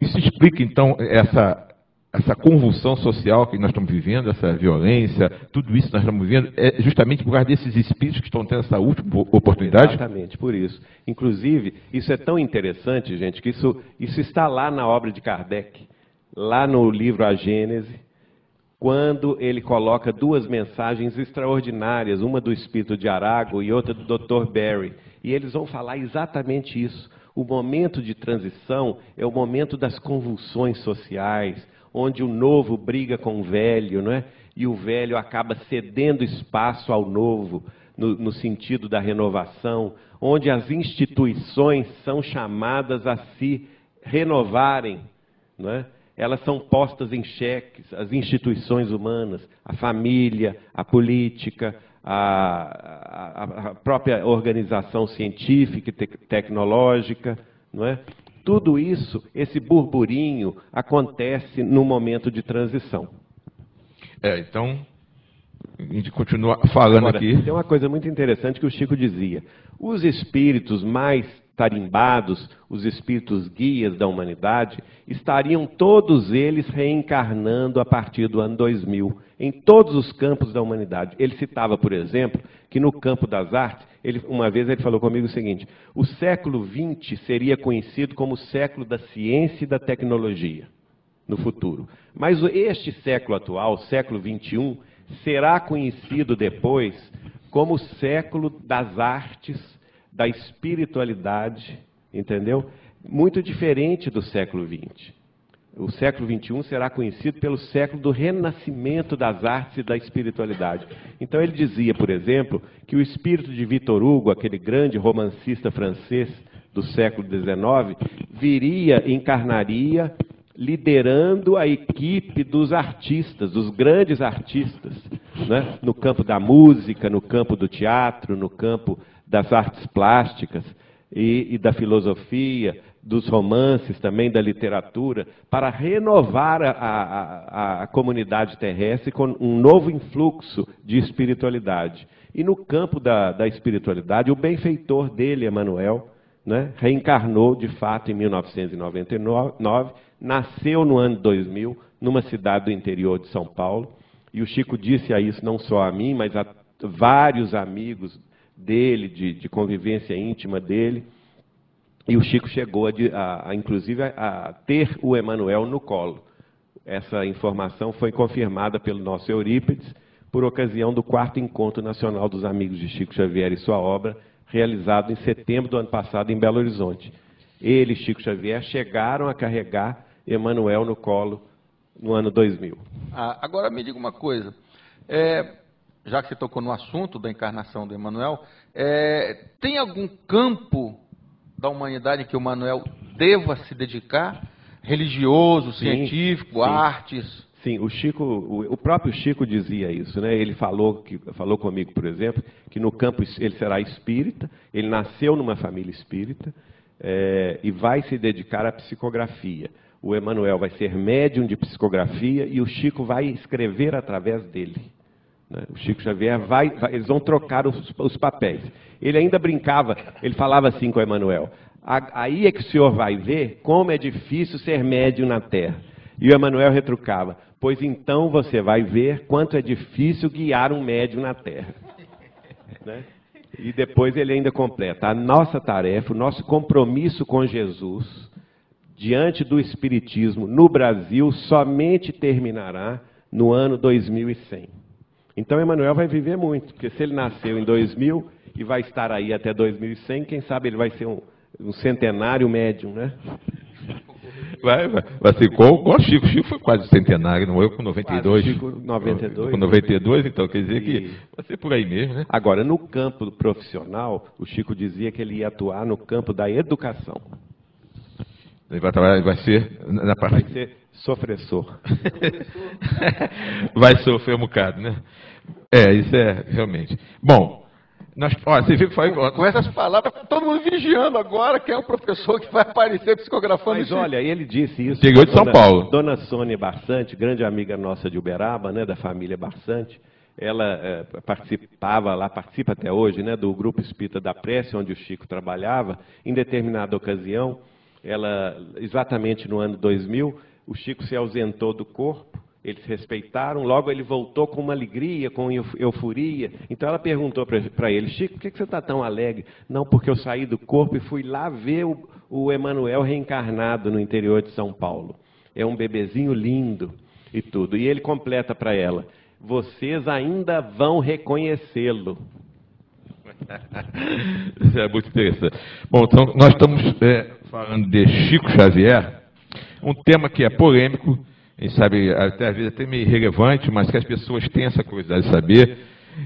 isso explica então essa essa convulsão social que nós estamos vivendo, essa violência, tudo isso que nós estamos vivendo, é justamente por causa desses espíritos que estão tendo essa última oportunidade? Exatamente, por isso. Inclusive, isso é tão interessante, gente, que isso, isso está lá na obra de Kardec, lá no livro A Gênese, quando ele coloca duas mensagens extraordinárias, uma do espírito de Arago e outra do Dr. Barry. E eles vão falar exatamente isso. O momento de transição é o momento das convulsões sociais, onde o novo briga com o velho, não é? e o velho acaba cedendo espaço ao novo, no, no sentido da renovação, onde as instituições são chamadas a se renovarem, não é? Elas são postas em xeques, as instituições humanas, a família, a política, a, a, a própria organização científica e te tecnológica, não é? Tudo isso, esse burburinho, acontece no momento de transição. É, então, a gente continua falando Agora, aqui. Tem uma coisa muito interessante que o Chico dizia. Os espíritos mais tarimbados, os espíritos guias da humanidade, estariam todos eles reencarnando a partir do ano 2000, em todos os campos da humanidade. Ele citava, por exemplo, que no campo das artes, ele, uma vez ele falou comigo o seguinte: o século XX seria conhecido como o século da ciência e da tecnologia no futuro. Mas este século atual, século XXI, será conhecido depois como o século das artes da espiritualidade, entendeu? Muito diferente do século XX. O século XXI será conhecido pelo século do renascimento das artes e da espiritualidade. Então ele dizia, por exemplo, que o espírito de Victor Hugo, aquele grande romancista francês do século XIX, viria, encarnaria, liderando a equipe dos artistas, dos grandes artistas, né? no campo da música, no campo do teatro, no campo das artes plásticas e, e da filosofia, dos romances também, da literatura, para renovar a, a, a, comunidade terrestre com um novo influxo de espiritualidade. E no campo da, da espiritualidade, o benfeitor dele, Emmanuel, né, reencarnou de fato em 1999, nasceu no ano 2000, numa cidade do interior de São Paulo, e o Chico disse a isso não só a mim, mas a vários amigos dele, de, de convivência íntima dele. E o Chico chegou, a, a, a inclusive, a, a ter o Emanuel no colo. Essa informação foi confirmada pelo nosso Eurípides por ocasião do quarto Encontro Nacional dos Amigos de Chico Xavier e sua obra, realizado em setembro do ano passado em Belo Horizonte. Ele e Chico Xavier chegaram a carregar Emanuel no colo no ano 2000. Ah, agora me diga uma coisa. É, já que você tocou no assunto da encarnação do Emanuel, é, tem algum campo da humanidade que o Emanuel deva se dedicar? Religioso, sim, científico, sim. artes? Sim, o Chico, o, o, próprio Chico dizia isso, né? Ele falou que falou comigo, por exemplo, que no campo ele será espírita. Ele nasceu numa família espírita é, e vai se dedicar à psicografia. O Emanuel vai ser médium de psicografia e o Chico vai escrever através dele. Né? O Chico Xavier vai, vai, eles vão trocar os, os, papéis. Ele ainda brincava, ele falava assim com o Emanuel: aí é que o senhor vai ver como é difícil ser médium na Terra. E o Emanuel retrucava: pois então você vai ver quanto é difícil guiar um médium na Terra. né? E depois ele ainda completa: a nossa tarefa, o nosso compromisso com Jesus, diante do Espiritismo no Brasil, somente terminará no ano 2100. Então Emanuel vai viver muito, porque se ele nasceu em 2000 e vai estar aí até 2100, quem sabe ele vai ser um, um centenário médium, né? Vai, vai, vai ser igual, igual o Chico. O Chico foi quase centenário, não eu com 92. Quase, Chico 92. Com 92, então quer dizer que vai ser por aí mesmo, né? Agora, no campo profissional, o Chico dizia que ele ia atuar no campo da educação. Ele vai, trabalhar, vai ser na parte. Vai ser sofressor. vai sofrer um bocado, né? É, isso é realmente. Bom, Nós, olha, você viu que foi. Com essas palavras, todo mundo vigiando agora quem é o professor que vai aparecer psicografando Mas isso. olha, ele disse isso. Chegou de São Dona- Paulo. Dona Sônia Barçante, grande amiga nossa de Uberaba, né, da família Barçante, ela eh, participava lá, participa até hoje, né, do grupo Espírita da Prece, onde o Chico trabalhava. Em determinada ocasião, ela, exatamente no ano 2000, o Chico se ausentou do corpo, eles respeitaram, logo ele voltou com uma alegria, com euf- euforia. Então ela perguntou para ele, Chico, por que, que você está tão alegre? Não, porque eu saí do corpo e fui lá ver o, o Emanuel reencarnado no interior de São Paulo. É um bebezinho lindo e tudo. E ele completa para ela, vocês ainda vão reconhecê-lo. Isso é muito interessante. Bom, então nós estamos é, falando de Chico Xavier, um tema que é polêmico, a gente sabe, até às vezes até meio irrelevante, mas que as pessoas têm essa curiosidade de saber.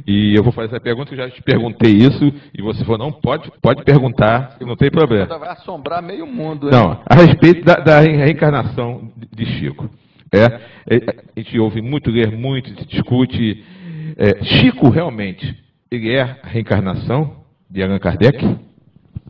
E eu vou fazer essa pergunta, que eu já te perguntei isso, e você falou, não, pode, pode perguntar, não tem problema. Vai assombrar meio mundo. hein? Não, a respeito da, da reencarnação de Chico. É, é, a gente ouve muito, ler muito, se discute. É, Chico, realmente, ele é a reencarnação de Allan Kardec?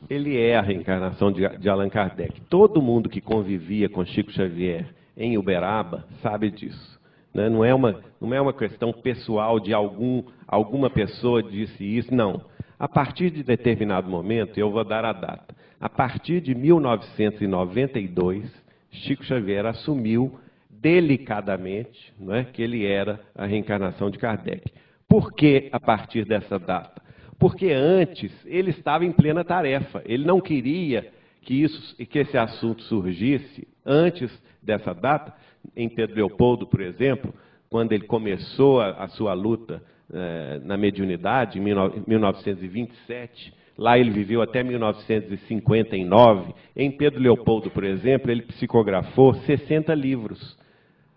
Ele é a reencarnação de, de Allan Kardec. Todo mundo que convivia com Chico Xavier em Uberaba sabe disso. né? Não, é uma, não é uma questão pessoal de algum, alguma pessoa disse isso, não. A partir de determinado momento, eu vou dar a data, a partir de 1992, Chico Xavier assumiu delicadamente não é, que ele era a reencarnação de Kardec. Por que a partir dessa data? Porque antes ele estava em plena tarefa. Ele não queria que, isso, que esse assunto surgisse antes dessa data. Em Pedro Leopoldo, por exemplo, quando ele começou a, a sua luta eh, na mediunidade, em 1927, lá ele viveu até 1959. Em Pedro Leopoldo, por exemplo, ele psicografou 60 livros.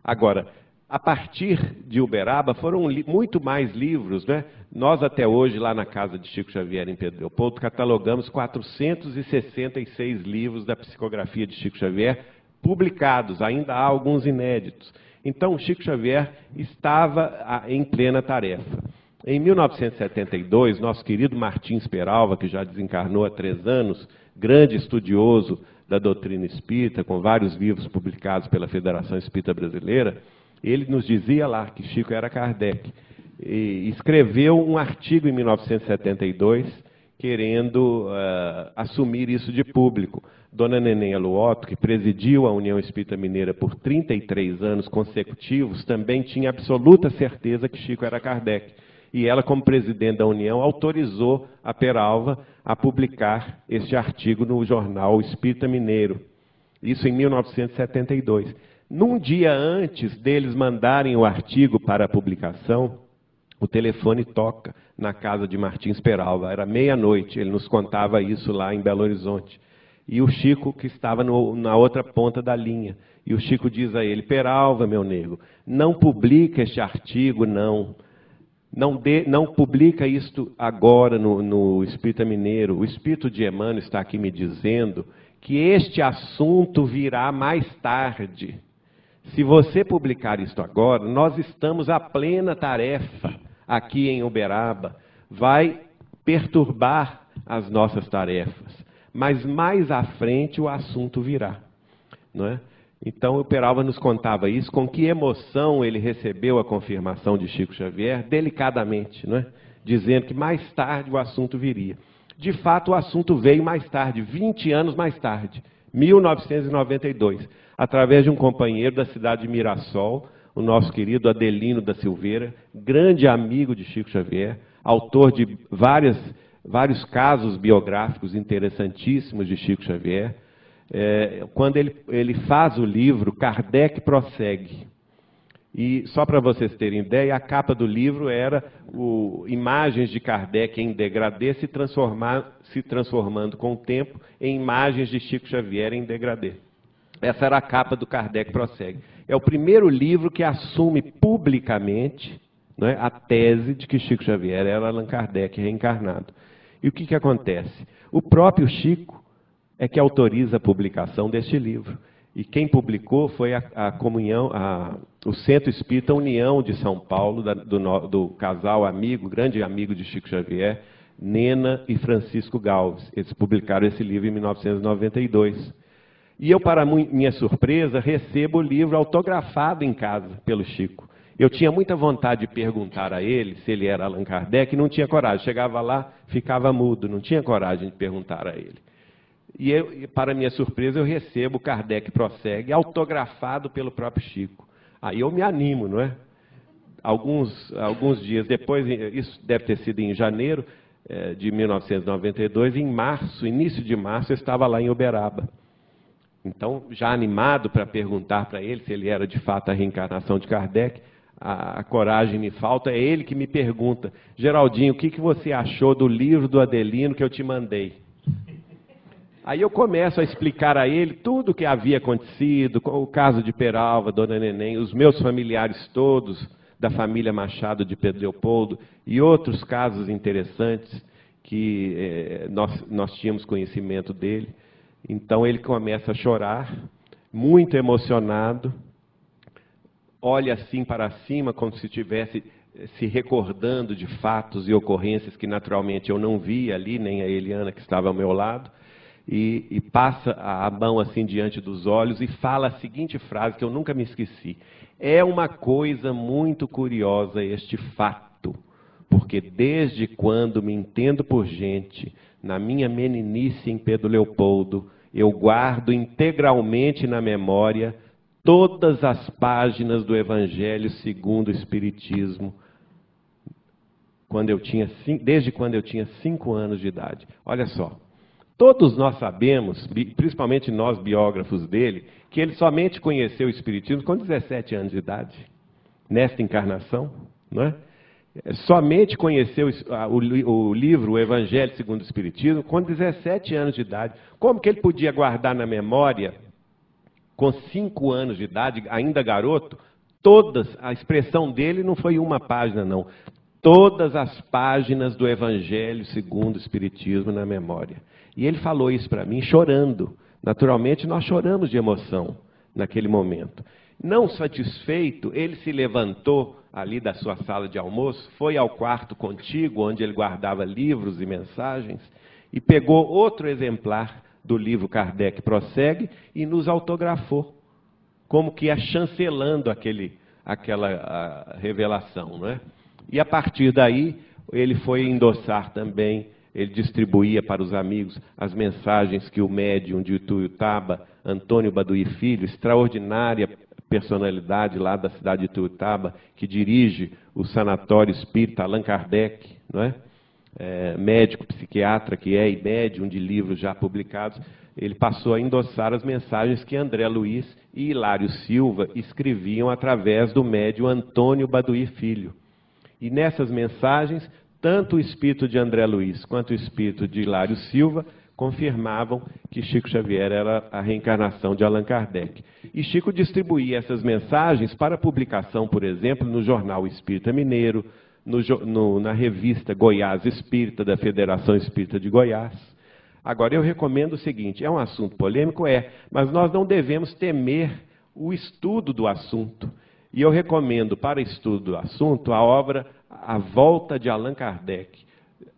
Agora, a partir de Uberaba foram muito mais livros, né? Nós até hoje lá na casa de Chico Xavier em Pedro Leopoldo catalogamos 466 livros da psicografia de Chico Xavier publicados, ainda há alguns inéditos. Então, Chico Xavier estava em plena tarefa. Em 1972, nosso querido Martins Peralva, que já desencarnou há três anos, grande estudioso da doutrina espírita, com vários livros publicados pela Federação Espírita Brasileira, ele nos dizia lá que Chico era Kardec. E escreveu um artigo em 1972 querendo uh, assumir isso de público. Dona Neném Aluoto, que presidiu a União Espírita Mineira por 33 anos consecutivos, também tinha absoluta certeza que Chico era Kardec. E ela, como presidente da União, autorizou a Peralva a publicar este artigo no jornal Espírita Mineiro. Isso em 1972. Num dia antes deles mandarem o artigo para a publicação, o telefone toca na casa de Martins Peralva. Era meia-noite, ele nos contava isso lá em Belo Horizonte. E o Chico, que estava no, na outra ponta da linha. E o Chico diz a ele: Peralva, meu nego, não publica este artigo, não. Não, de, não publica isto agora no, no Mineiro. O Espírito de Emmanuel está aqui me dizendo que este assunto virá mais tarde. Se você publicar isto agora, nós estamos à plena tarefa aqui em Uberaba. Vai perturbar as nossas tarefas. Mas mais à frente o assunto virá. Não é? Então o Peralva nos contava isso, com que emoção ele recebeu a confirmação de Chico Xavier, delicadamente, não é? dizendo que mais tarde o assunto viria. De fato, o assunto veio mais tarde, 20 anos mais tarde, 1992, através de um companheiro da cidade de Mirassol, o nosso querido Adelino da Silveira, grande amigo de Chico Xavier, autor de várias, vários casos biográficos interessantíssimos de Chico Xavier. É, quando ele, ele faz o livro, Kardec prossegue. E só para vocês terem ideia, a capa do livro era o, imagens de Kardec em degradê se, transformar, se transformando com o tempo em imagens de Chico Xavier em degradê. Essa era a capa do Kardec prossegue. É o primeiro livro que assume publicamente né, a tese de que Chico Xavier era Allan Kardec reencarnado. E o que, que acontece? O próprio Chico é que autoriza a publicação deste livro. E quem publicou foi a, a comunhão, a, o Centro Espírita União de São Paulo, da, do, do, casal amigo, grande amigo de Chico Xavier, Nena e Francisco Galves. Eles publicaram esse livro em 1992. E eu, para minha surpresa, recebo o livro autografado em casa pelo Chico. Eu tinha muita vontade de perguntar a ele se ele era Allan Kardec não tinha coragem. Chegava lá, ficava mudo, não tinha coragem de perguntar a ele. E, eu, para minha surpresa, eu recebo Kardec Prossegue, autografado pelo próprio Chico. Aí eu me animo, não é? Alguns, alguns dias depois, isso deve ter sido em janeiro eh, de 1992, em março, início de março, eu estava lá em Uberaba. Então, já animado para perguntar para ele se ele era de fato a reencarnação de Kardec, a, a, coragem me falta, é ele que me pergunta: Geraldinho, o que, que você achou do livro do Adelino que eu te mandei? Aí eu começo a explicar a ele tudo o que havia acontecido, o caso de Peralva, Dona Neném, os meus familiares todos da família Machado de Pedro Leopoldo e outros casos interessantes que eh, nós, nós tínhamos conhecimento dele. Então ele começa a chorar, muito emocionado, olha assim para cima, como se estivesse eh, se recordando de fatos e ocorrências que naturalmente eu não via ali, nem a Eliana que estava ao meu lado, e, e passa a mão assim diante dos olhos e fala a seguinte frase que eu nunca me esqueci: É uma coisa muito curiosa este fato, porque desde quando me entendo por gente, na minha meninice em Pedro Leopoldo, eu guardo integralmente na memória todas as páginas do Evangelho segundo o Espiritismo, quando eu tinha, desde quando eu tinha cinco anos de idade. Olha só, todos nós sabemos, principalmente nós biógrafos dele, que ele somente conheceu o Espiritismo com 17 anos de idade, nesta encarnação, não é? Somente conheceu o, livro O Evangelho segundo o Espiritismo com 17 anos de idade. Como que ele podia guardar na memória com cinco anos de idade, ainda garoto, todas, a expressão dele não foi uma página, não. Todas as páginas do Evangelho segundo o Espiritismo na memória. E ele falou isso para mim chorando. Naturalmente, nós choramos de emoção naquele momento. Não satisfeito, ele se levantou ali da sua sala de almoço, foi ao quarto contigo, onde ele guardava livros e mensagens, e pegou outro exemplar do livro Kardec prossegue e nos autografou, como que é chancelando aquele, aquela revelação. Não é? E a partir daí, ele foi endossar também, ele distribuía para os amigos as mensagens que o médium de Ituiutaba, Antônio Baduí Filho, extraordinária personalidade lá da cidade de Ituiutaba, que dirige o sanatório espírita Allan Kardec, não é? é, médico, psiquiatra que é e médium de livros já publicados, ele passou a endossar as mensagens que André Luiz e Hilário Silva escreviam através do médium Antônio Baduí Filho. E nessas mensagens, tanto o espírito de André Luiz quanto o espírito de Hilário Silva confirmavam que Chico Xavier era a reencarnação de Allan Kardec. E Chico distribuía essas mensagens para publicação, por exemplo, no jornal Espírita Mineiro, no, no, na revista Goiás Espírita, da Federação Espírita de Goiás. Agora, eu recomendo o seguinte: é um assunto polêmico? É, mas nós não devemos temer o estudo do assunto. E eu recomendo para estudo do assunto a obra A Volta de Allan Kardec,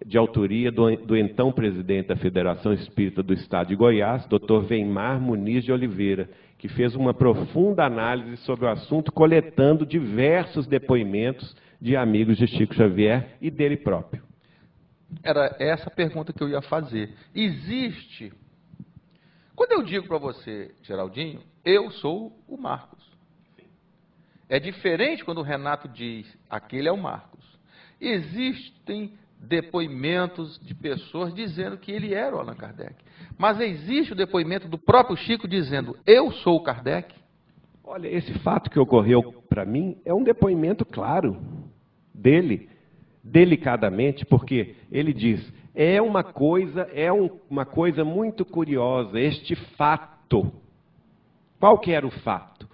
de autoria do, do então presidente da Federação Espírita do Estado de Goiás, Dr. Weimar Muniz de Oliveira, que fez uma profunda análise sobre o assunto, coletando diversos depoimentos de amigos de Chico Xavier e dele próprio. Era essa pergunta que eu ia fazer. Existe. Quando eu digo para você, Geraldinho, eu sou o Marcos. É diferente quando o Renato diz, aquele é o Marcos. Existem depoimentos de pessoas dizendo que ele era o Allan Kardec. Mas existe o depoimento do próprio Chico dizendo, eu sou o Kardec? Olha, esse fato que ocorreu para mim é um depoimento claro dele, delicadamente, porque ele diz: é uma coisa, é um, uma coisa muito curiosa este fato. Qual que era o fato?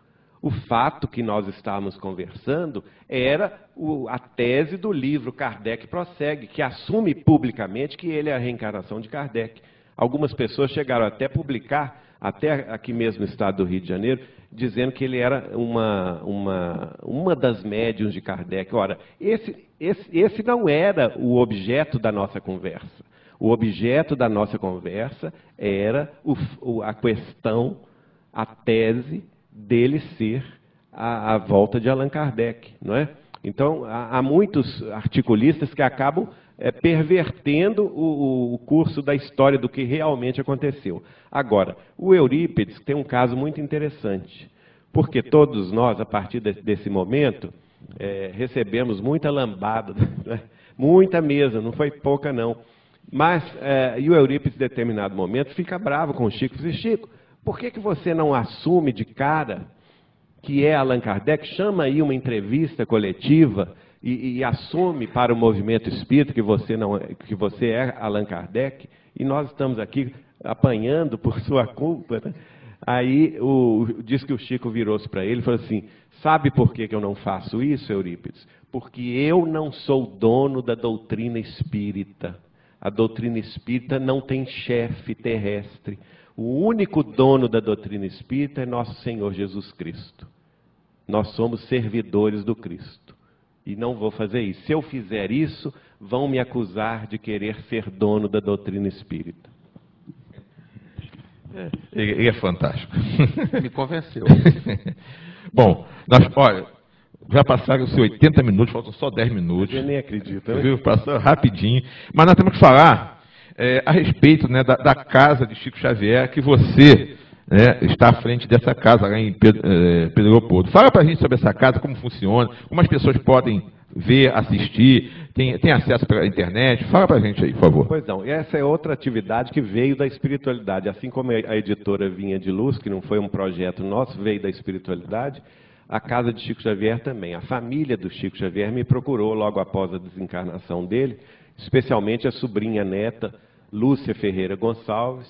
O fato que nós estávamos conversando era o, a tese do livro Kardec Prossegue, que assume publicamente que ele é a reencarnação de Kardec. Algumas pessoas chegaram até a publicar até aqui mesmo no estado do Rio de Janeiro, dizendo que ele era uma, uma, uma das médiums de Kardec. Ora, esse, esse, esse não era o objeto da nossa conversa. O objeto da nossa conversa era o, a questão, a tese dele ser a, a volta de Allan Kardec, não é? Então, há, há muitos articulistas que acabam é, pervertendo o, o, curso da história do que realmente aconteceu. Agora, o Eurípides tem um caso muito interessante, porque todos nós, a partir de, desse momento, é, recebemos muita lambada, né? muita mesa, não foi pouca não. Mas, é, e o Eurípides, em determinado momento, fica bravo com o Chico. Diz, Chico, por que, que você não assume de cara que é Allan Kardec? Chama aí uma entrevista coletiva e, e assume para o movimento espírita que você, não, é, que você é Allan Kardec. E nós estamos aqui apanhando por sua culpa. Né? Aí o, diz que o Chico virou-se para ele e falou assim: Sabe por que, que eu não faço isso, Eurípides? Porque eu não sou dono da doutrina espírita. A doutrina espírita não tem chefe terrestre. O único dono da doutrina espírita é nosso Senhor Jesus Cristo. Nós somos servidores do Cristo. E não vou fazer isso. Se eu fizer isso, vão me acusar de querer ser dono da doutrina espírita. É, ele é fantástico. Me convenceu. Bom, nós, olha, já passaram-se 80 minutos, faltam só 10 minutos. Eu nem acredito. Né? Viu? Passou rapidinho. Mas nós temos que falar é, a respeito né, da, da, casa de Chico Xavier, que você né, está à frente dessa casa lá em Pedro, é. Fala para a gente sobre essa casa, como funciona, como as pessoas podem ver, assistir, tem, tem acesso pela internet. Fala para a gente aí, por favor. Pois não, essa é outra atividade que veio da espiritualidade. Assim como a editora Vinha de Luz, que não foi um projeto nosso, veio da espiritualidade, a casa de Chico Xavier também. A família do Chico Xavier me procurou logo após a desencarnação dele, especialmente a sobrinha neta, Lúcia Ferreira Gonçalves,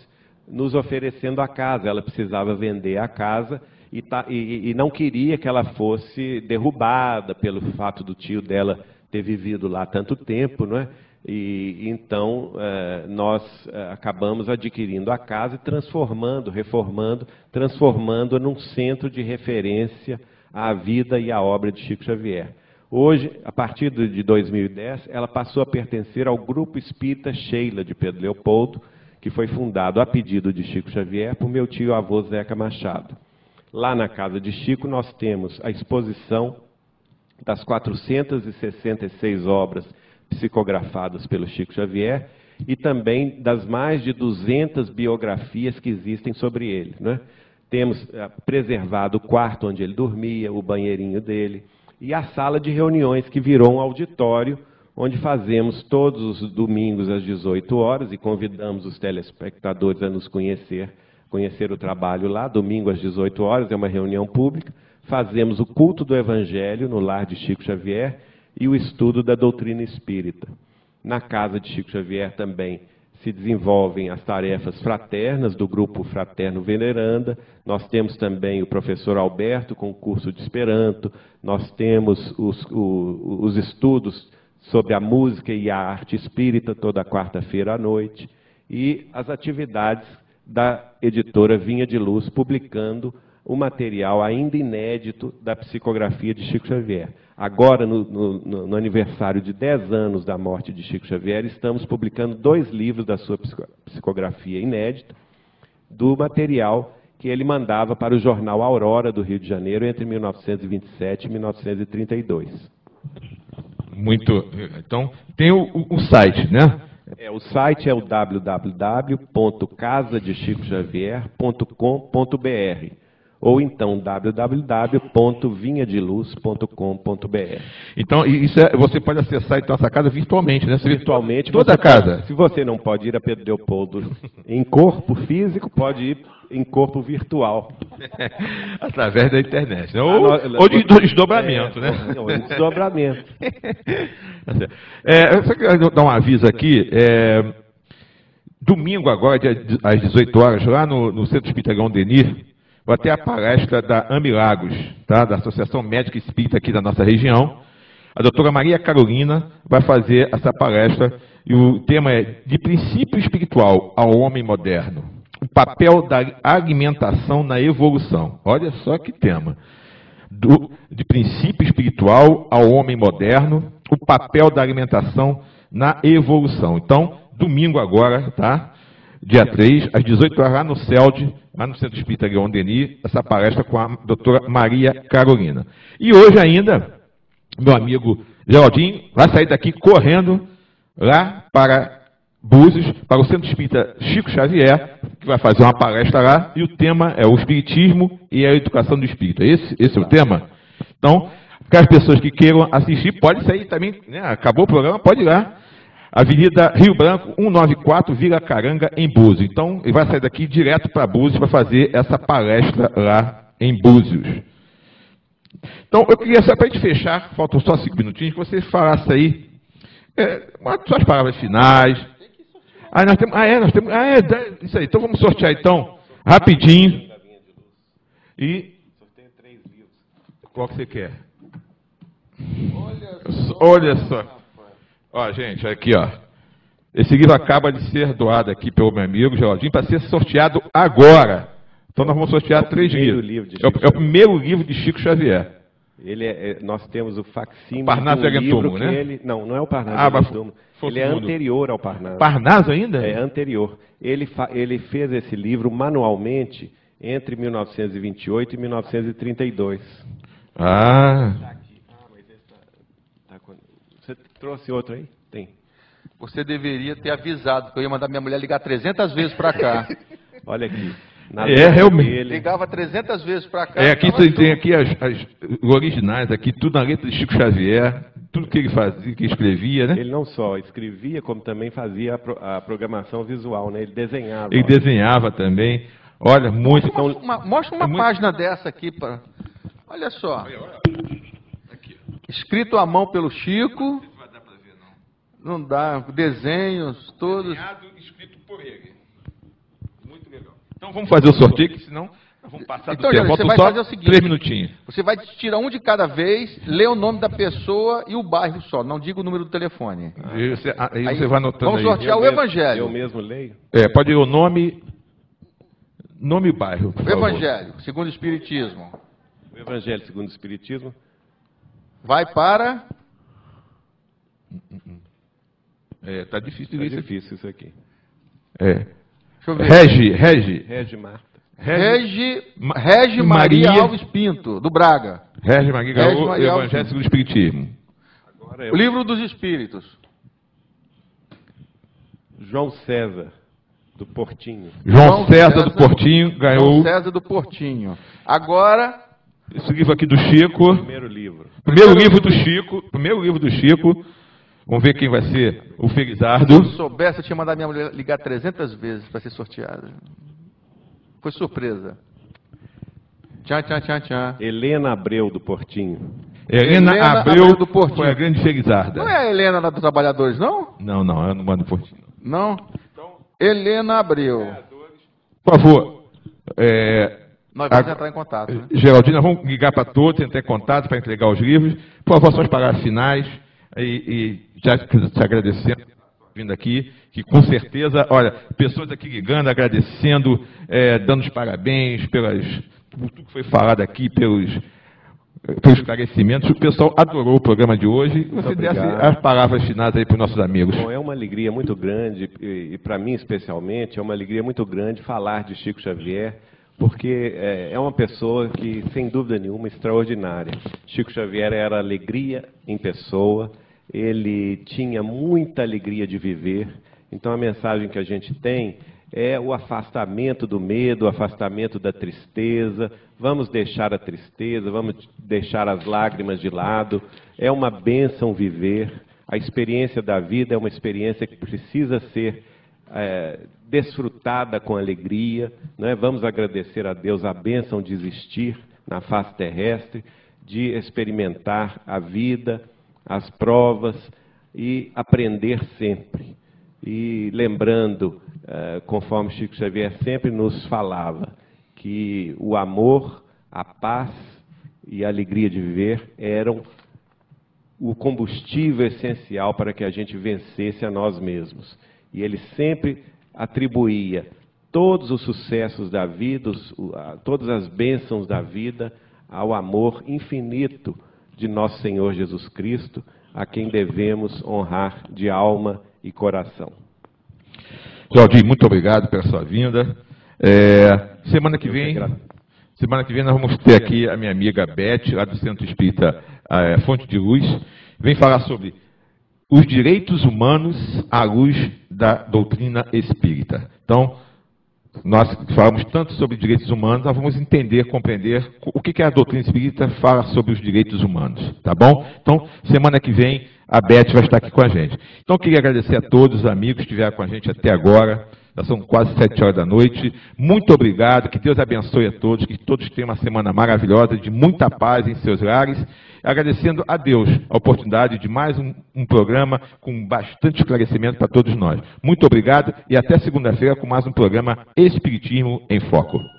nos oferecendo a casa. Ela precisava vender a casa e, tá, e, e não queria que ela fosse derrubada pelo fato do tio dela ter vivido lá tanto tempo, não é? E então eh, nós eh, acabamos adquirindo a casa e transformando, reformando, transformando-a num centro de referência à vida e à obra de Chico Xavier. Hoje, a partir de 2010, ela passou a pertencer ao Grupo Espírita Sheila de Pedro Leopoldo, que foi fundado a pedido de Chico Xavier por meu tio avô Zeca Machado. Lá na casa de Chico nós temos a exposição das 466 obras psicografadas pelo Chico Xavier e também das mais de 200 biografias que existem sobre ele. Né? Temos eh, preservado o quarto onde ele dormia, o banheirinho dele, e a sala de reuniões, que virou um auditório, onde fazemos todos os domingos às 18 horas e convidamos os telespectadores a nos conhecer, conhecer o trabalho lá, domingo às 18 horas, é uma reunião pública. Fazemos o culto do Evangelho no lar de Chico Xavier e o estudo da doutrina espírita. Na casa de Chico Xavier também se desenvolvem as tarefas fraternas do grupo Fraterno Veneranda. Nós temos também o professor Alberto com o curso de Esperanto. Nós temos os, o, os estudos sobre a música e a arte espírita toda quarta-feira à noite. E as atividades da editora Vinha de Luz, publicando o material ainda inédito da psicografia de Chico Xavier. Agora, no, no, no, aniversário de 10 anos da morte de Chico Xavier, estamos publicando dois livros da sua psicografia inédita, do material que ele mandava para o jornal Aurora do Rio de Janeiro entre 1927 e 1932. Muito. Então, tem o, o site, né? É, o site é o www.casadechicoxavier.com.br ou então www.vinhadeluz.com.br. Então, isso é, você pode acessar então essa casa virtualmente, né? Virtualmente. Toda a casa. se você não pode ir a Pedro Leopoldo em corpo físico, pode ir em corpo virtual. Através da internet. Né? Ou, ah, ou de desdobramento, é, né? Ou de desdobramento. é, eu só quero dar um aviso aqui. É, domingo agora, às 18 horas, lá no, no Centro Hospital Denir, Vai ter a palestra da Amilagos, tá? da Associação Médica Espírita aqui da nossa região. A doutora Maria Carolina vai fazer essa palestra e o tema é De princípio espiritual ao homem moderno. o papel da alimentação na evolução. Olha só que tema. Do, de princípio espiritual ao homem moderno, o papel da alimentação na evolução. Então, domingo agora, tá? Dia 3, às 18 horas, lá no CELD, lá no Centro Espírita Leon Denis, essa palestra com a doutora Maria Carolina. E hoje ainda, meu amigo Geraldinho vai sair daqui correndo lá para Búzios, para o Centro Espírita Chico Xavier, que vai fazer uma palestra lá, e o tema é o Espiritismo e a Educação do Espírito. Esse, esse é o tema? Então, para as pessoas que queiram assistir, pode sair também, né? acabou o programa, pode ir lá. Avenida Rio Branco, 194, Vila Caranga, em Búzios. Então, ele vai sair daqui direto para Búzios para fazer essa palestra lá em Búzios. Então, eu queria só para a gente fechar, faltam só cinco minutinhos, que você falasse aí é, suas palavras finais. Ah, nós temos, ah, é, nós temos. Ah, é, isso aí. Então vamos sortear então, rapidinho. E. Qual que você quer? Olha só. Ó, gente, aqui, ó. Esse livro acaba de ser doado aqui pelo meu amigo Geraldinho para ser sorteado agora. Então nós vamos sortear é três livros. Livro é, o, é, o, primeiro livro de Chico Xavier. Ele é, é nós temos o facsímile Parnaso do livro né? ele, não, não é o Parnaso ah, Ele é anterior ao Parnaso. Parnaso ainda? É anterior. Ele, ele fez esse livro manualmente entre 1928 e 1932. Ah. Você trouxe outro aí? Tem. Você deveria ter avisado, que eu ia mandar minha mulher ligar 300 vezes para cá. Olha aqui. É, realmente. Dele... Ligava 300 vezes para cá. É, aqui tem, tem aqui as, as, originais, aqui tudo na letra de Chico Xavier, tudo que ele fazia, que escrevia, né? Ele não só escrevia, como também fazia a, pro, a programação visual, né? Ele desenhava. Ele ó. desenhava também. Olha, muito. Mostra uma, uma, mostra uma é página muito... dessa aqui para. Olha só. Olha, olha. Escrito à mão pelo Chico. Não dá, desenhos todos. Desenhado, escrito por ele. Muito legal. Então vamos fazer o sorteio, senão vamos passar então, do tempo. Você vai fazer o seguinte, três minutinhos. Você vai tirar um de cada vez, ler o nome da pessoa e o bairro só. Não diga o número do telefone. Ah. Aí, você, aí, aí, você, vai anotando Vamos sortear aí. o Evangelho. Eu mesmo leio? É, pode ir o nome, nome e bairro. o Evangelho, favor. segundo o Espiritismo. O Evangelho segundo o Espiritismo. Vai para. É, tá difícil tá isso difícil isso aqui. É. Deixa eu ver. Regi, Regi. Regi Marta. Regi, Regi Maria, Maria Alves Pinto, do Braga. Regi Maria, Regi Maria Evangelho segundo o Espiritismo. É o livro dos Espíritos. João César, do Portinho. João, João César, César, do Portinho ganhou. João César do Portinho. Agora, esse livro aqui do Chico. Primeiro livro. Primeiro livro do Chico. Primeiro livro do Chico. Vamos ver quem vai ser o Felizardo. Se eu soubesse, eu tinha mandado minha mulher ligar 300 vezes para ser sorteada. Foi surpresa. Tchan, tchan, tchan, tchan. Helena Abreu, do Portinho. Helena, Helena Abreu, Abreu, do Portinho. foi a grande Felizarda. Não é a Helena dos Trabalhadores, não? Não, não, eu não mando Portinho. Não? Então, Helena Abreu. Por favor, é, nós vamos a, entrar em contato. Né? Geraldina, vamos ligar para todos, entrar em contato para entregar os livros. Por favor, suas palavras finais. E, e já te agradecendo vindo aqui, que com certeza, olha, pessoas aqui ligando, agradecendo, é, dando os parabéns pelas, por tudo que foi falado aqui, pelos, pelos esclarecimentos. O pessoal adorou o programa de hoje. Você desse as palavras finais aí para os nossos amigos. Bom, é uma alegria muito grande, e, e para mim especialmente, é uma alegria muito grande falar de Chico Xavier, porque é, é uma pessoa que, sem dúvida nenhuma, extraordinária. Chico Xavier era alegria em pessoa, ele tinha muita alegria de viver. Então, a mensagem que a gente tem é o afastamento do medo, o afastamento da tristeza. Vamos deixar a tristeza, vamos deixar as lágrimas de lado. É uma bênção viver. A experiência da vida é uma experiência que precisa ser é, desfrutada com alegria. Né? Vamos agradecer a Deus a bênção de existir na face terrestre, de experimentar a vida, as provas e aprender sempre. E lembrando, é, conforme Chico Xavier sempre nos falava, que o amor, a paz e a alegria de viver eram o combustível essencial para que a gente vencesse a nós mesmos. E ele sempre atribuía todos os sucessos da vida, todas as bênçãos da vida, ao amor infinito de nosso Senhor Jesus Cristo, a quem devemos honrar de alma e coração. Jordi, muito obrigado pela sua vinda. É, semana que vem, semana que vem nós vamos ter aqui a minha amiga Beth, lá do Centro Espírita é, Fonte de Luz, vem falar sobre os direitos humanos à luz da doutrina espírita. Então, nós falamos tanto sobre direitos humanos, nós vamos entender, compreender o que, que a doutrina espírita fala sobre os direitos humanos, tá bom? Então, semana que vem, a Beth vai estar aqui com a gente. Então, eu queria agradecer a todos os amigos que estiveram com a gente até agora. Já são quase sete horas da noite. Muito obrigado, que Deus abençoe a todos, que todos tenham uma semana maravilhosa, de muita paz em seus lares. Agradecendo a Deus a oportunidade de mais um, um programa com bastante esclarecimento para todos nós. Muito obrigado e até segunda-feira com mais um programa Espiritismo em Foco.